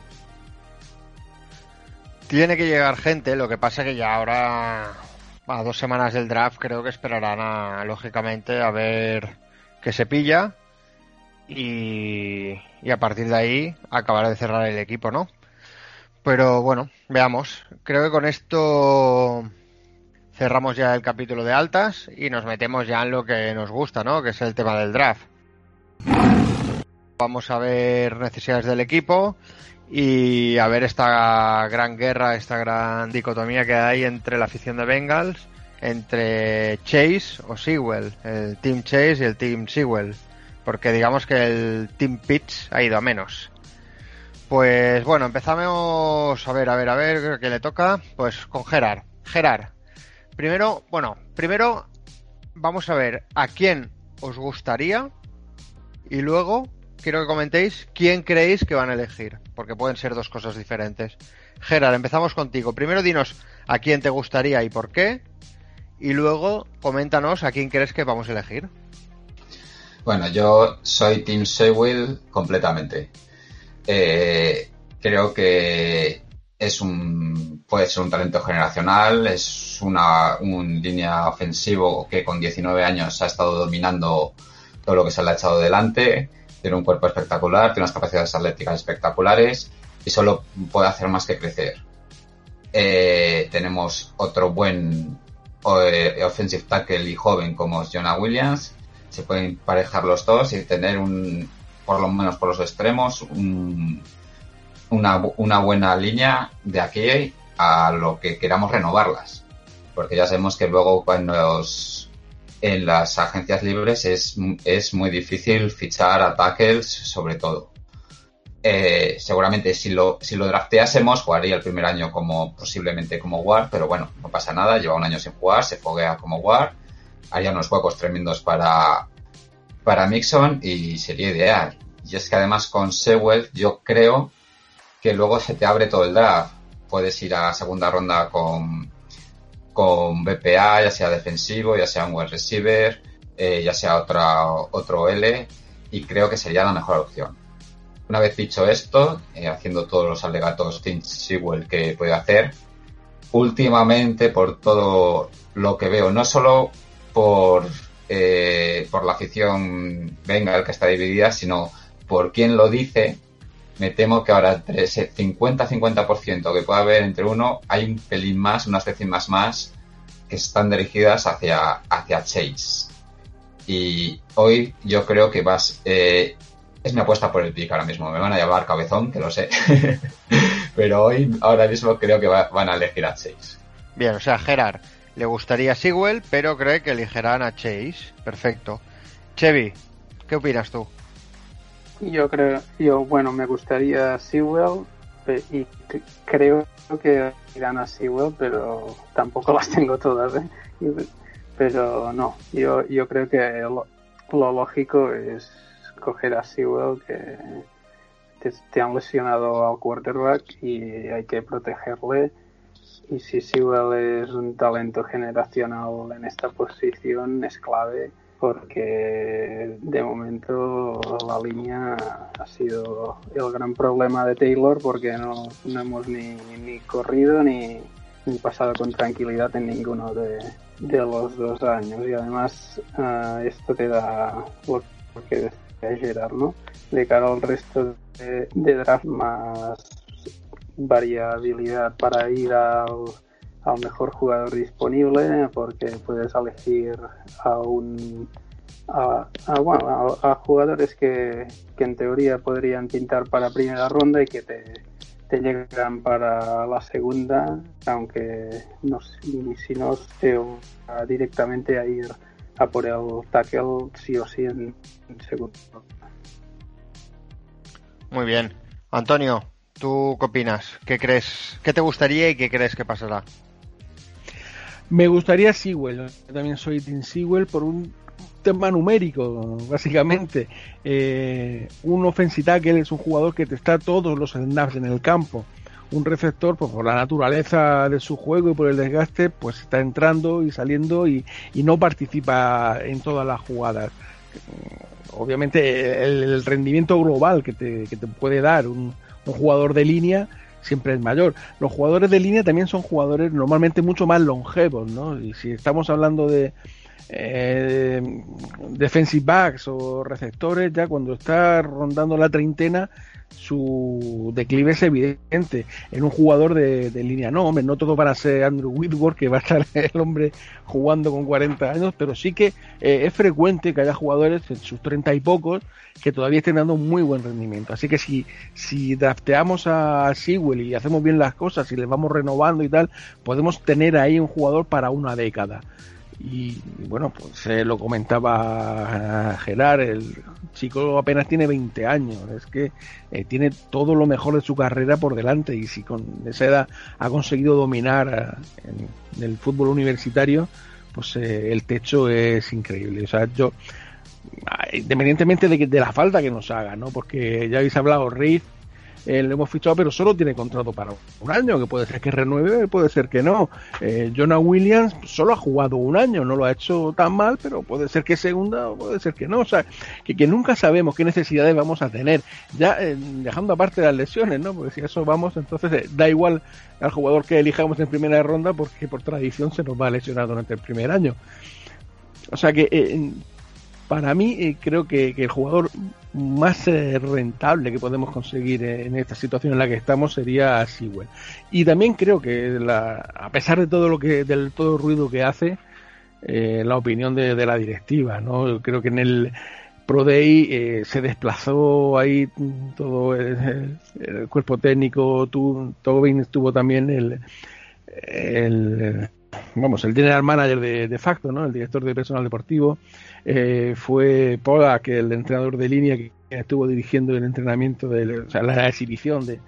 S2: Tiene que llegar gente, lo que pasa que ya ahora a dos semanas del draft creo que esperarán lógicamente a ver qué se pilla y, y, a partir de ahí acabar de cerrar el equipo, ¿no? Pero bueno, veamos. Creo que con esto cerramos ya el capítulo de altas y nos metemos ya en lo que nos gusta, ¿no? Que es el tema del draft. Vamos a ver necesidades del equipo y a ver esta gran guerra, esta gran dicotomía que hay entre la afición de Bengals, entre Chase o Sewell, el Team Chase y el Team Sewell, porque digamos que el Team Pitch ha ido a menos. Pues bueno, empezamos a ver, a ver, a ver, ¿qué le toca? Pues con Gerard. Gerard, primero, bueno, primero vamos a ver a quién os gustaría y luego quiero que comentéis quién creéis que van a elegir, porque pueden ser dos cosas diferentes. Gerard, empezamos contigo. Primero dinos a quién te gustaría y por qué, y luego coméntanos a quién crees que vamos a elegir.
S5: Bueno, yo soy Team Sewell completamente. Eh, creo que es un puede ser un talento generacional, es una un línea ofensivo que con 19 años ha estado dominando todo lo que se le ha echado delante tiene un cuerpo espectacular, tiene unas capacidades atléticas espectaculares y solo puede hacer más que crecer. Eh, tenemos otro buen eh, offensive tackle y joven como es Jonah Williams. Se pueden emparejar los dos y tener un, por lo menos por los extremos, una, una buena línea de aquí a lo que queramos renovarlas. Porque ya sabemos que luego los en las agencias libres es, es muy difícil fichar a tackles, sobre todo. Eh, seguramente si lo, si lo drafteásemos, jugaría el primer año como posiblemente como War, pero bueno, no pasa nada, lleva un año sin jugar, se foguea como War, haría unos huecos tremendos para, para Mixon y sería ideal. Y es que además con Sewell yo creo que luego se te abre todo el draft. Puedes ir a segunda ronda con con BPA, ya sea defensivo, ya sea un wide receiver, eh, ya sea otra, otro L, y creo que sería la mejor opción. Una vez dicho esto, eh, haciendo todos los alegatos Tim Sewell que puede hacer, últimamente por todo lo que veo, no solo por, eh, por la afición Bengal que está dividida, sino por quien lo dice, me temo que ahora entre ese 50-50% que puede haber entre uno, hay un pelín más, unas décimas más que están dirigidas hacia, hacia Chase. Y hoy yo creo que vas, eh, es mi apuesta por el pick ahora mismo. Me van a llamar cabezón, que lo sé. Pero hoy, ahora mismo, creo que van a elegir a Chase.
S2: Bien, o sea, Gerard le gustaría Sewell, pero cree que elegirán a Chase. Perfecto. Chevy, ¿qué opinas tú?
S4: Yo creo, yo, bueno, me gustaría Sewell y creo que irán a Sewell, pero tampoco las tengo todas. ¿eh? Pero no, yo, yo creo que lo, lo lógico es coger a Sewell que te, han lesionado al quarterback y hay que protegerle. Y si Sewell es un talento generacional en esta posición, es clave porque de momento la línea ha sido el gran problema de Taylor porque no, no hemos ni, ni corrido ni, ni, pasado con tranquilidad en ninguno de, de los dos años y además uh, esto te da lo que Gerard, ¿no? De cara al resto de, draft más variabilidad para ir al, mejor jugador disponible porque puedes elegir a un a, a, jugadores que, que, en teoría podrían pintar para primera ronda y que te, te llegan para la segunda aunque no si no directamente a ir a por el tackle sí o sí en, segundo.
S2: Muy bien. Antonio, ¿tú qué opinas? ¿Qué crees? ¿Qué te gustaría y qué crees que pasará?
S3: Me gustaría Sewell. También soy Tim Sewell por un tema numérico, básicamente. Eh, un offensive tackle es un jugador que te está todos los snaps en el campo un receptor, pues por la naturaleza de su juego y por el desgaste, pues está entrando y saliendo y, no participa en todas las jugadas. Obviamente el, rendimiento global que te, que te puede dar un, jugador de línea siempre es mayor. Los jugadores de línea también son jugadores normalmente mucho más longevos, ¿no? Y si estamos hablando de eh, defensive backs o receptores, ya cuando está rondando la treintena, su declive es evidente en un jugador de, línea. No, hombre, no todo para ser Andrew Whitworth, que va a estar el hombre jugando con 40 años, pero sí que eh, es frecuente que haya jugadores en sus 30 y pocos que todavía estén dando muy buen rendimiento. Así que si, si drafteamos a Sewell y hacemos bien las cosas y les vamos renovando y tal, podemos tener ahí un jugador para una década. Y bueno, pues eh, lo comentaba Gerard, el chico apenas tiene 20 años, es que eh, tiene todo lo mejor de su carrera por delante y si con esa edad ha conseguido dominar eh, en, el fútbol universitario, pues el techo es increíble. O sea, yo, independientemente de, de la falta que nos haga, ¿no? Porque ya habéis hablado, Riz eh, lo hemos fichado, pero solo tiene contrato para un año, que puede ser que renueve, puede ser que no. Eh, Jonah Williams solo ha jugado un año, no lo ha hecho tan mal, pero puede ser que segunda o puede ser que no. O sea, que, que nunca sabemos qué necesidades vamos a tener. Ya eh, dejando aparte las lesiones, ¿no? Porque si eso vamos, entonces eh, da igual al jugador que elijamos en primera ronda, porque por tradición se nos va a lesionar durante el primer año. O sea que para mí creo que, el jugador más eh, rentable que podemos conseguir en esta situación en la que estamos sería Sewell. Y también creo que a pesar de todo lo que, del todo el ruido que hace, eh, la opinión de, la directiva, ¿no? Creo que en el Pro Day se desplazó ahí todo el, cuerpo técnico, todo bien estuvo también el, el vamos, el general manager de, de facto, ¿no? El director de personal deportivo eh, fue Polak, el entrenador de línea que estuvo dirigiendo el entrenamiento, de, o sea, la exhibición de,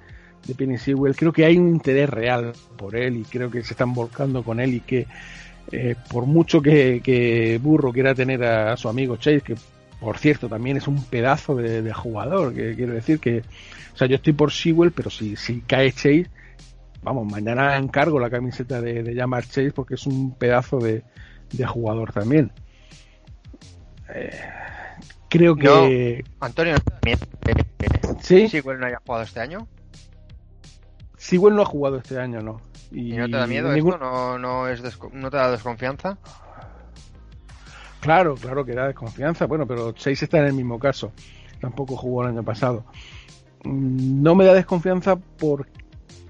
S3: de Penny Sewell. Creo que hay un interés real por él y creo que se están volcando con él y que eh, por mucho que, Burro quiera tener a, su amigo Chase, que por cierto también es un pedazo de, jugador, que quiero decir que, o sea, yo estoy por Sewell, pero si, cae Chase, vamos, mañana encargo la camiseta de, de Jamar Chase porque es un pedazo de jugador también. Eh, creo que.
S2: Antonio,
S3: ¿Sí?
S2: Sigüel no haya jugado este año?
S3: Sigüel no ha jugado este año, no.
S2: ¿Y, no te da miedo esto? ¿No, no, es ¿No te da desconfianza?
S3: Claro, claro que da desconfianza. Bueno, pero Chase está en el mismo caso. Tampoco jugó el año pasado. Mm, no me da desconfianza por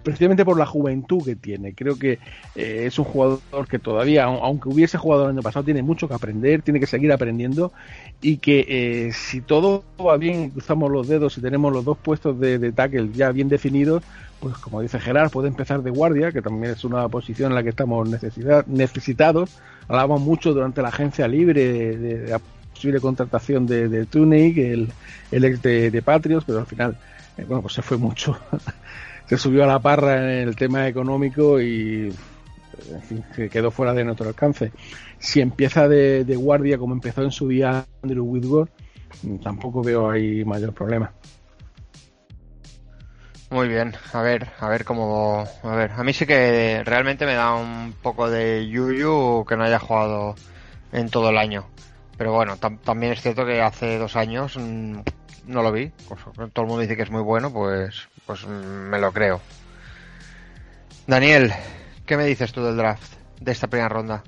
S3: precisamente por la juventud que tiene. Creo que eh, es un jugador que todavía, aunque hubiese jugado el año pasado, tiene mucho que aprender, tiene que seguir aprendiendo y que eh, si todo va bien, cruzamos los dedos y tenemos los dos puestos de, tackle ya bien definidos, pues como dice Gerard, puede empezar de guardia, que también es una posición en la que estamos necesitados. Hablamos mucho durante la agencia libre de, la posible contratación de, de Tunic, el, el ex de, de Patriots, pero al final, eh, bueno, pues se fue mucho. subió a la parra en el tema económico y en fin, se quedó fuera de nuestro alcance. Si empieza de, guardia como empezó en su día Andrew Whitworth, tampoco veo ahí mayor problema.
S2: Muy bien, a ver, a ver cómo, a ver, a mí sí que realmente me da un poco de yuyu que no haya jugado en todo el año, pero bueno, tam también es cierto que hace dos años mmm, no lo vi, todo el mundo dice que es muy bueno, pues, pues me lo creo. Daniel, ¿qué me dices tú del draft de esta primera ronda?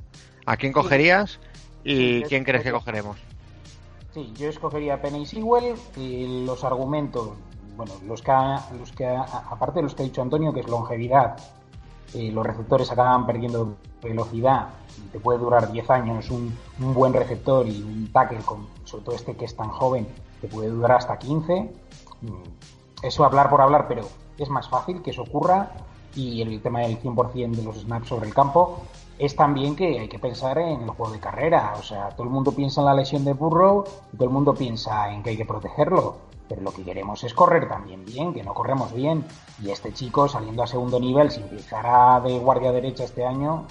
S2: ¿A quién cogerías y quién crees que cogeremos?
S6: Sí, yo escogería a Penny Sewell y los argumentos bueno, los que, los que aparte de los que ha dicho Antonio, que es longevidad, eh, los receptores acaban perdiendo velocidad, te puede durar 10 años un, un, buen receptor y un tackle, con, sobre todo este que es tan joven, te puede durar hasta 15. Eso hablar por hablar, pero es más fácil que eso ocurra y el tema del 100% de los snaps sobre el campo es también que hay que pensar en el juego de carrera. O sea, todo el mundo piensa en la lesión de Burrow todo el mundo piensa en que hay que protegerlo pero lo que queremos es correr también bien, que no corremos bien. Y este chico saliendo a segundo nivel, si empezara de guardia derecha este año,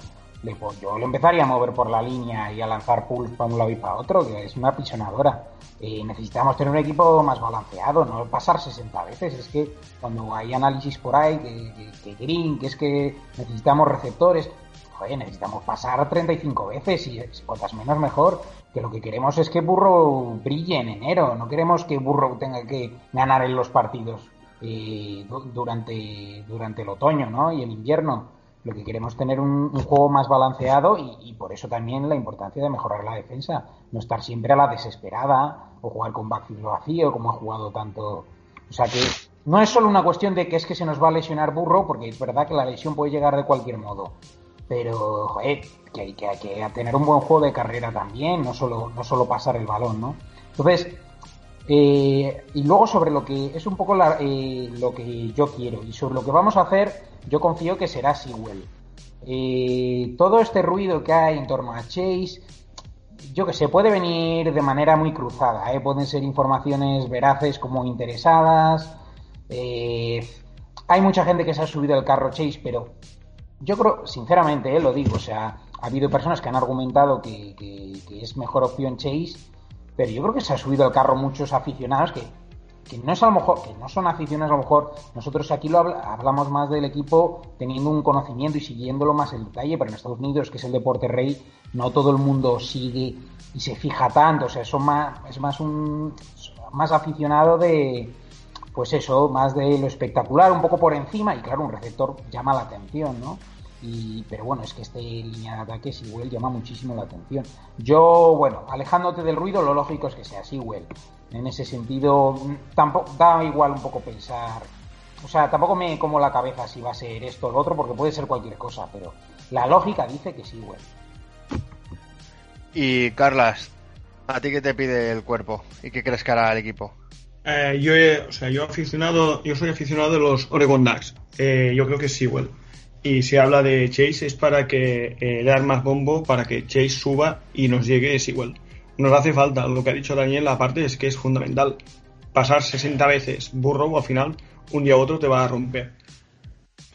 S6: yo le empezaría a mover por la línea y a lanzar pulls para un lado y para otro, que es una pisonadora. Eh, necesitamos tener un equipo más balanceado, no pasar 60 veces. Es que cuando hay análisis por ahí, que, que, que Green, que es que necesitamos receptores, joder, necesitamos pasar 35 veces y cuantas menos mejor que lo que queremos es que Burro brille en enero, no queremos que Burro tenga que ganar en los partidos eh, durante, durante el otoño ¿no? y el invierno. Lo que queremos es tener un, juego más balanceado y, por eso también la importancia de mejorar la defensa, no estar siempre a la desesperada o jugar con backfield vacío como ha jugado tanto. O sea que no es solo una cuestión de que es que se nos va a lesionar Burro, porque es verdad que la lesión puede llegar de cualquier modo, pero joder, que hay que, que tener un buen juego de carrera también, no solo, no solo pasar el balón, ¿no? Entonces, eh, y luego sobre lo que es un poco eh, lo que yo quiero y sobre lo que vamos a hacer, yo confío que será Sewell. Eh, todo este ruido que hay en torno a Chase, yo que sé, puede venir de manera muy cruzada, pueden ser informaciones veraces como interesadas. Hay mucha gente que se ha subido al carro Chase, pero yo creo, sinceramente, lo digo, o sea, ha habido personas que han argumentado que, es mejor opción Chase, pero yo creo que se ha subido al carro muchos aficionados que, que no es a lo mejor, que no son aficionados, a lo mejor nosotros aquí lo habla, hablamos más del equipo teniendo un conocimiento y siguiéndolo más en detalle, pero en Estados Unidos, que es el deporte rey, no todo el mundo sigue y se fija tanto, o sea, son más, es más un más aficionado de pues eso, más de lo espectacular, un poco por encima, y claro, un receptor llama la atención, ¿no? Y, pero bueno, es que este línea de ataque Sewell llama muchísimo la atención. Yo, bueno, alejándote del ruido, lo lógico es que sea Sewell. En ese sentido, tampoco da igual un poco pensar. O sea, tampoco me como la cabeza si va a ser esto o lo otro, porque puede ser cualquier cosa, pero la lógica dice que Sewell.
S2: Y Carlas, ¿a ti qué te pide el cuerpo? ¿Y qué crees que hará el equipo?
S7: Eh, yo, he, o sea, yo aficionado, yo soy aficionado de los Oregon Ducks. Eh, yo creo que es Sewell. Y se habla de Chase es para que eh, dar más bombo para que Chase suba y nos llegue Sewell. Nos hace falta, lo que ha dicho Daniel, aparte es que es fundamental. Pasar 60 veces burro al final, un día u otro te va a romper.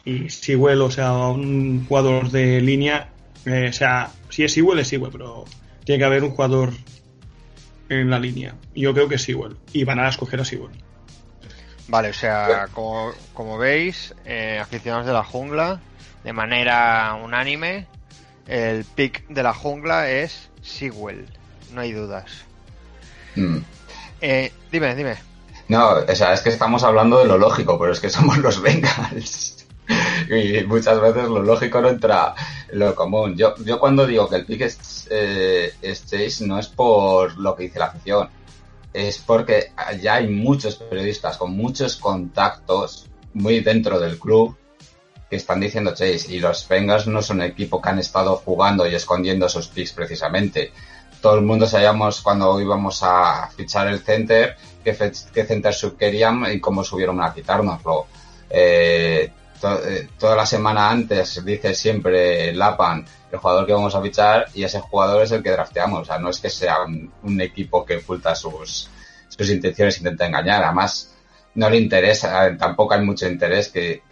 S7: Y Sewell, o sea, un jugador de línea, eh, o sea, si es Sewell es Sewell, pero tiene que haber un jugador en la línea. Yo creo que es Sewell. Y van a escoger a Sewell.
S2: Vale, o sea, como, como veis, eh, aficionados de la jungla, de manera unánime, el pick de la jungla es Sewell, no hay dudas.
S5: Mm.
S2: Eh, dime, dime.
S5: No, o sea, es que estamos hablando de lo lógico, pero es que somos los Bengals. y muchas veces lo lógico no entra en lo común. Yo, yo cuando digo que el pick es, eh, es Chase no es por lo que dice la afición, es porque ya hay muchos periodistas con muchos contactos muy dentro del club que están diciendo Chase y los Bengals no son un equipo que han estado jugando y escondiendo esos picks precisamente. Todo el mundo sabíamos cuando íbamos a fichar el center qué, qué center sub querían y cómo subieron a quitárnoslo. Eh, eh, toda la semana antes dice siempre Lapan el jugador que vamos a fichar y ese jugador es el que drafteamos. O sea, no es que sea un, equipo que oculta sus, sus intenciones, intenta engañar. Además, no le interesa, tampoco hay mucho interés que,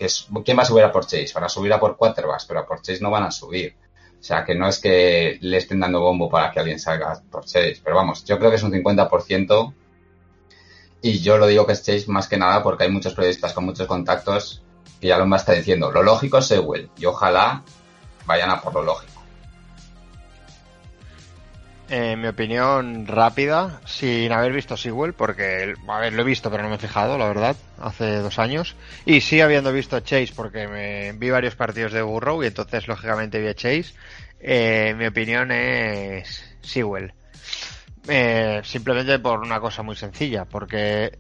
S5: ¿quién va a subir a por Chase? Van a subir a por quarterbacks, pero a por Chase no van a subir. O sea, que no es que le estén dando bombo para que alguien salga por Chase. Pero vamos, yo creo que es un 50%. Y yo lo digo que es Chase más que nada porque hay muchos periodistas con muchos contactos que ya lo a estar diciendo. Lo lógico es Sewell. Y ojalá vayan a por lo lógico.
S2: En mi opinión rápida, sin haber visto Sewell, porque a ver, lo he visto pero no me he fijado, la verdad, hace dos años. Y sí habiendo visto Chase, porque me vi varios partidos de Burrow y entonces lógicamente vi a Chase. Eh, mi opinión es Sewell. Eh, simplemente por una cosa muy sencilla, porque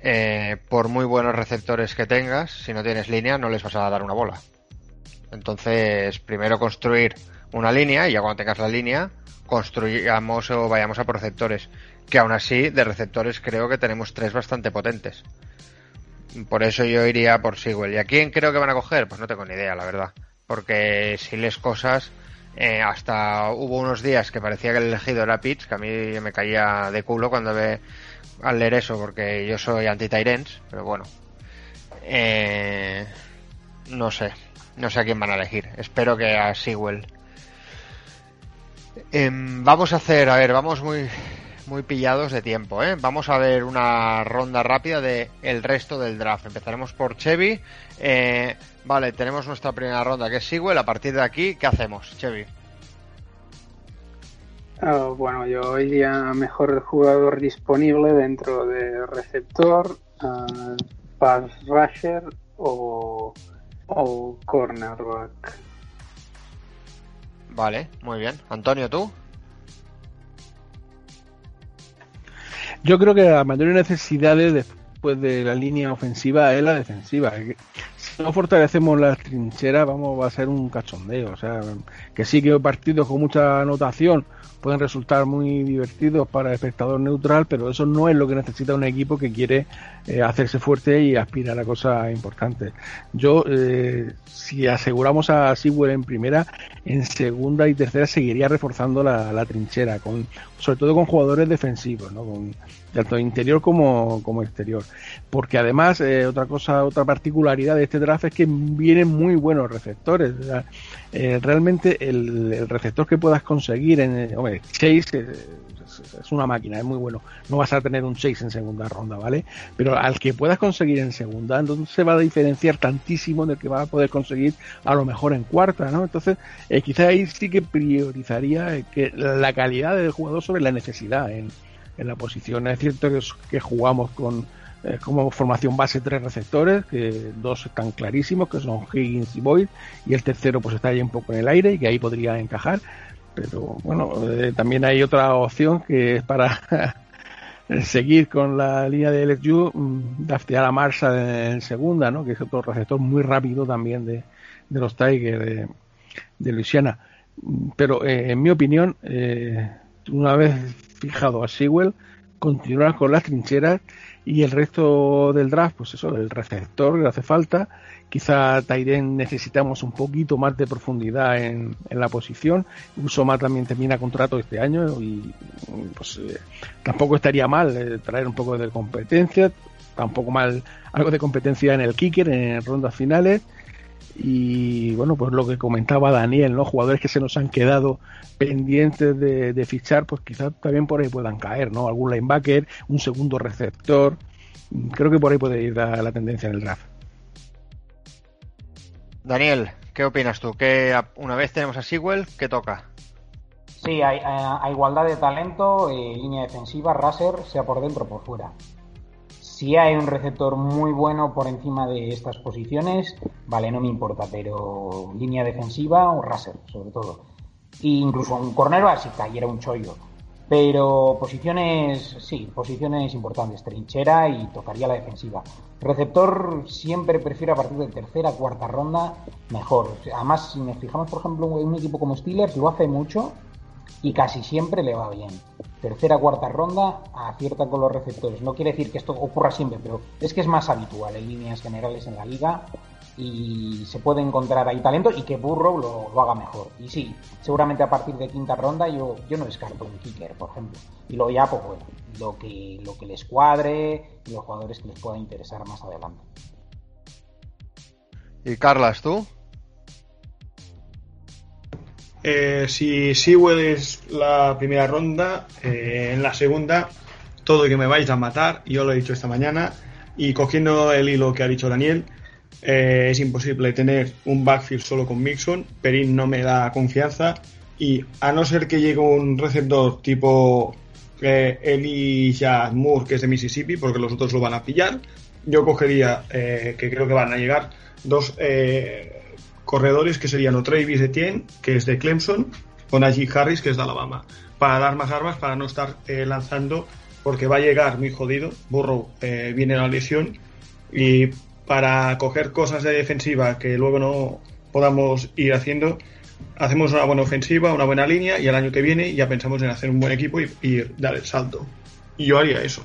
S2: eh, por muy buenos receptores que tengas, si no tienes línea no les vas a dar una bola. Entonces, primero construir una línea y ya cuando tengas la línea, construyamos o vayamos a por receptores. Que aún así, de receptores creo que tenemos tres bastante potentes. Por eso yo iría por Sewell. ¿Y a quién creo que van a coger? Pues no tengo ni idea, la verdad. Porque si les cosas, eh, hasta hubo unos días que parecía que el elegido era Pitts, que a mí me caía de culo cuando ve al leer eso, porque yo soy anti-Tyrants, pero bueno. Eh, no sé, no sé a quién van a elegir. Espero que a Sewell. Em, vamos a hacer, a ver, vamos muy muy pillados de tiempo, ¿eh? Vamos a ver una ronda rápida de el resto del draft. Empezaremos por Chevy. Eh, vale, tenemos nuestra primera ronda que es Sewell. A partir de aquí, ¿qué hacemos, Chevy?
S4: Ah, bueno, yo iría mejor jugador disponible dentro de receptor, uh, pass rusher o o cornerback.
S2: Vale, muy bien. Antonio, ¿tú?
S3: Yo creo que la mayor necesidad después de la línea ofensiva es la defensiva. No fortalecemos las trincheras, vamos a ser un cachondeo. O sea, que sí que partidos con mucha anotación pueden resultar muy divertidos para el espectador neutral, pero eso no es lo que necesita un equipo que quiere eh, hacerse fuerte y aspirar a cosas importantes. Yo, eh, si aseguramos a Sewell en primera, en segunda y tercera seguiría reforzando la, trinchera, con, sobre todo con jugadores defensivos, ¿no? Tanto interior como, como exterior. Porque además, eh, otra cosa, otra particularidad de este draft es que vienen muy buenos receptores. Eh, realmente el, receptor que puedas conseguir en hombre, Chase es, una máquina, es muy bueno. No vas a tener un Chase en segunda ronda, ¿vale? Pero al que puedas conseguir en segunda, entonces se va a diferenciar tantísimo del que va a poder conseguir a lo mejor en cuarta, ¿no? Entonces, eh, quizás ahí sí que priorizaría que la calidad del jugador sobre la necesidad en, en la posición. Es cierto que, jugamos con eh, como formación base tres receptores, que dos están clarísimos, que son Higgins y Boyd, y el tercero pues está ahí un poco en el aire y que ahí podría encajar. Pero bueno, eh, también hay otra opción que es para seguir con la línea de LSU, mm, draftear a Marsa en segunda, ¿no? que es otro receptor muy rápido también de, de los Tigers de, de Luisiana. Pero eh, en mi opinión, una vez fijado a Sewell, continuar con las trincheras y el resto del draft, pues eso, el receptor que hace falta. Quizá Tyren necesitamos un poquito más de profundidad en, la posición. Usoma también termina contrato este año y pues eh, tampoco estaría mal eh, traer un poco de competencia, tampoco mal algo de competencia en el kicker en rondas finales y bueno, pues lo que comentaba Daniel, ¿no? Jugadores que se nos han quedado pendientes de, fichar, pues quizás también por ahí puedan caer, ¿no? Algún linebacker, un segundo receptor, creo que por ahí puede ir la, la tendencia en el draft.
S2: Daniel, ¿qué opinas tú? ¿Que una vez tenemos a Sewell, ¿qué toca?
S6: Sí, hay, a, igualdad de talento, eh, línea defensiva, Raser, sea por dentro o por fuera. Si hay un receptor muy bueno por encima de estas posiciones, vale, no me importa, pero línea defensiva o Raser, sobre todo. E incluso un corner si cayera un chollo. Pero posiciones, sí, posiciones importantes, trinchera y tocaría la defensiva. Receptor siempre prefiero a partir de tercera, cuarta ronda, mejor. Además, si nos fijamos, por ejemplo, en un equipo como Steelers, lo hace mucho y casi siempre le va bien. Tercera, cuarta ronda, acierta con los receptores. No quiere decir que esto ocurra siempre, pero es que es más habitual en líneas generales en la liga y se puede encontrar ahí talento y que Burrow lo, haga mejor. Y sí, seguramente a partir de quinta ronda yo, yo no descarto un kicker, por ejemplo. Y luego ya, pues bueno, lo que, lo que les cuadre y los jugadores que les pueda interesar más adelante.
S2: ¿Y Carlas, tú?
S7: Eh, si Sewell es la primera ronda, eh, en la segunda, todo que me vais a matar, yo lo he dicho esta mañana, y cogiendo el hilo que ha dicho Daniel, eh, es imposible tener un backfield solo con Mixon. Perin no me da confianza. Y a no ser que llegue un receptor tipo Elijah Moore, que es de Mississippi, porque los otros lo van a pillar, yo cogería, que creo que van a llegar, dos corredores que serían o Travis Etienne, que es de Clemson, o Najee Harris, que es de Alabama, para dar más armas, para no estar lanzando, porque va a llegar muy jodido. Burrow viene a la lesión y para coger cosas de defensiva que luego no podamos ir haciendo, hacemos una buena ofensiva, una buena línea y el año que viene ya pensamos en hacer un buen equipo y, dar el salto. Y yo haría eso.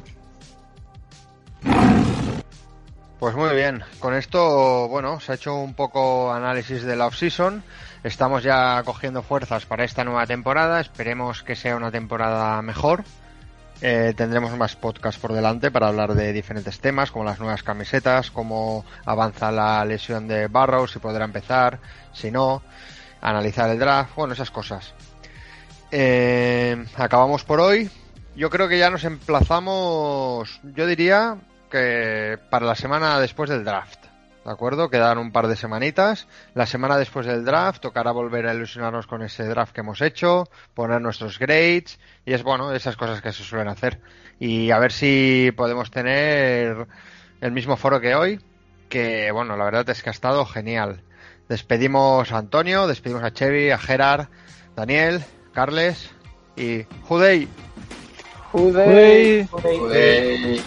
S2: Pues muy bien, con esto, bueno, se ha hecho un poco análisis de la off-season. Estamos ya cogiendo fuerzas para esta nueva temporada. Esperemos que sea una temporada mejor, eh, tendremos más podcasts por delante para hablar de diferentes temas, como las nuevas camisetas, cómo avanza la lesión de Barrow, si podrá empezar, si no, analizar el draft, bueno, esas cosas. Eh, acabamos por hoy. Yo creo que ya nos emplazamos, yo diría que para la semana después del draft. ¿De acuerdo? Quedan un par de semanitas. La semana después del draft tocará volver a ilusionarnos con ese draft que hemos hecho, poner nuestros grades y es bueno, esas cosas que se suelen hacer. Y a ver si podemos tener el mismo foro que hoy, que bueno, la verdad es que ha estado genial. Despedimos a Antonio, despedimos a Chevy, a Gerard, Daniel, Carles y Judei.
S4: Judei. Judei.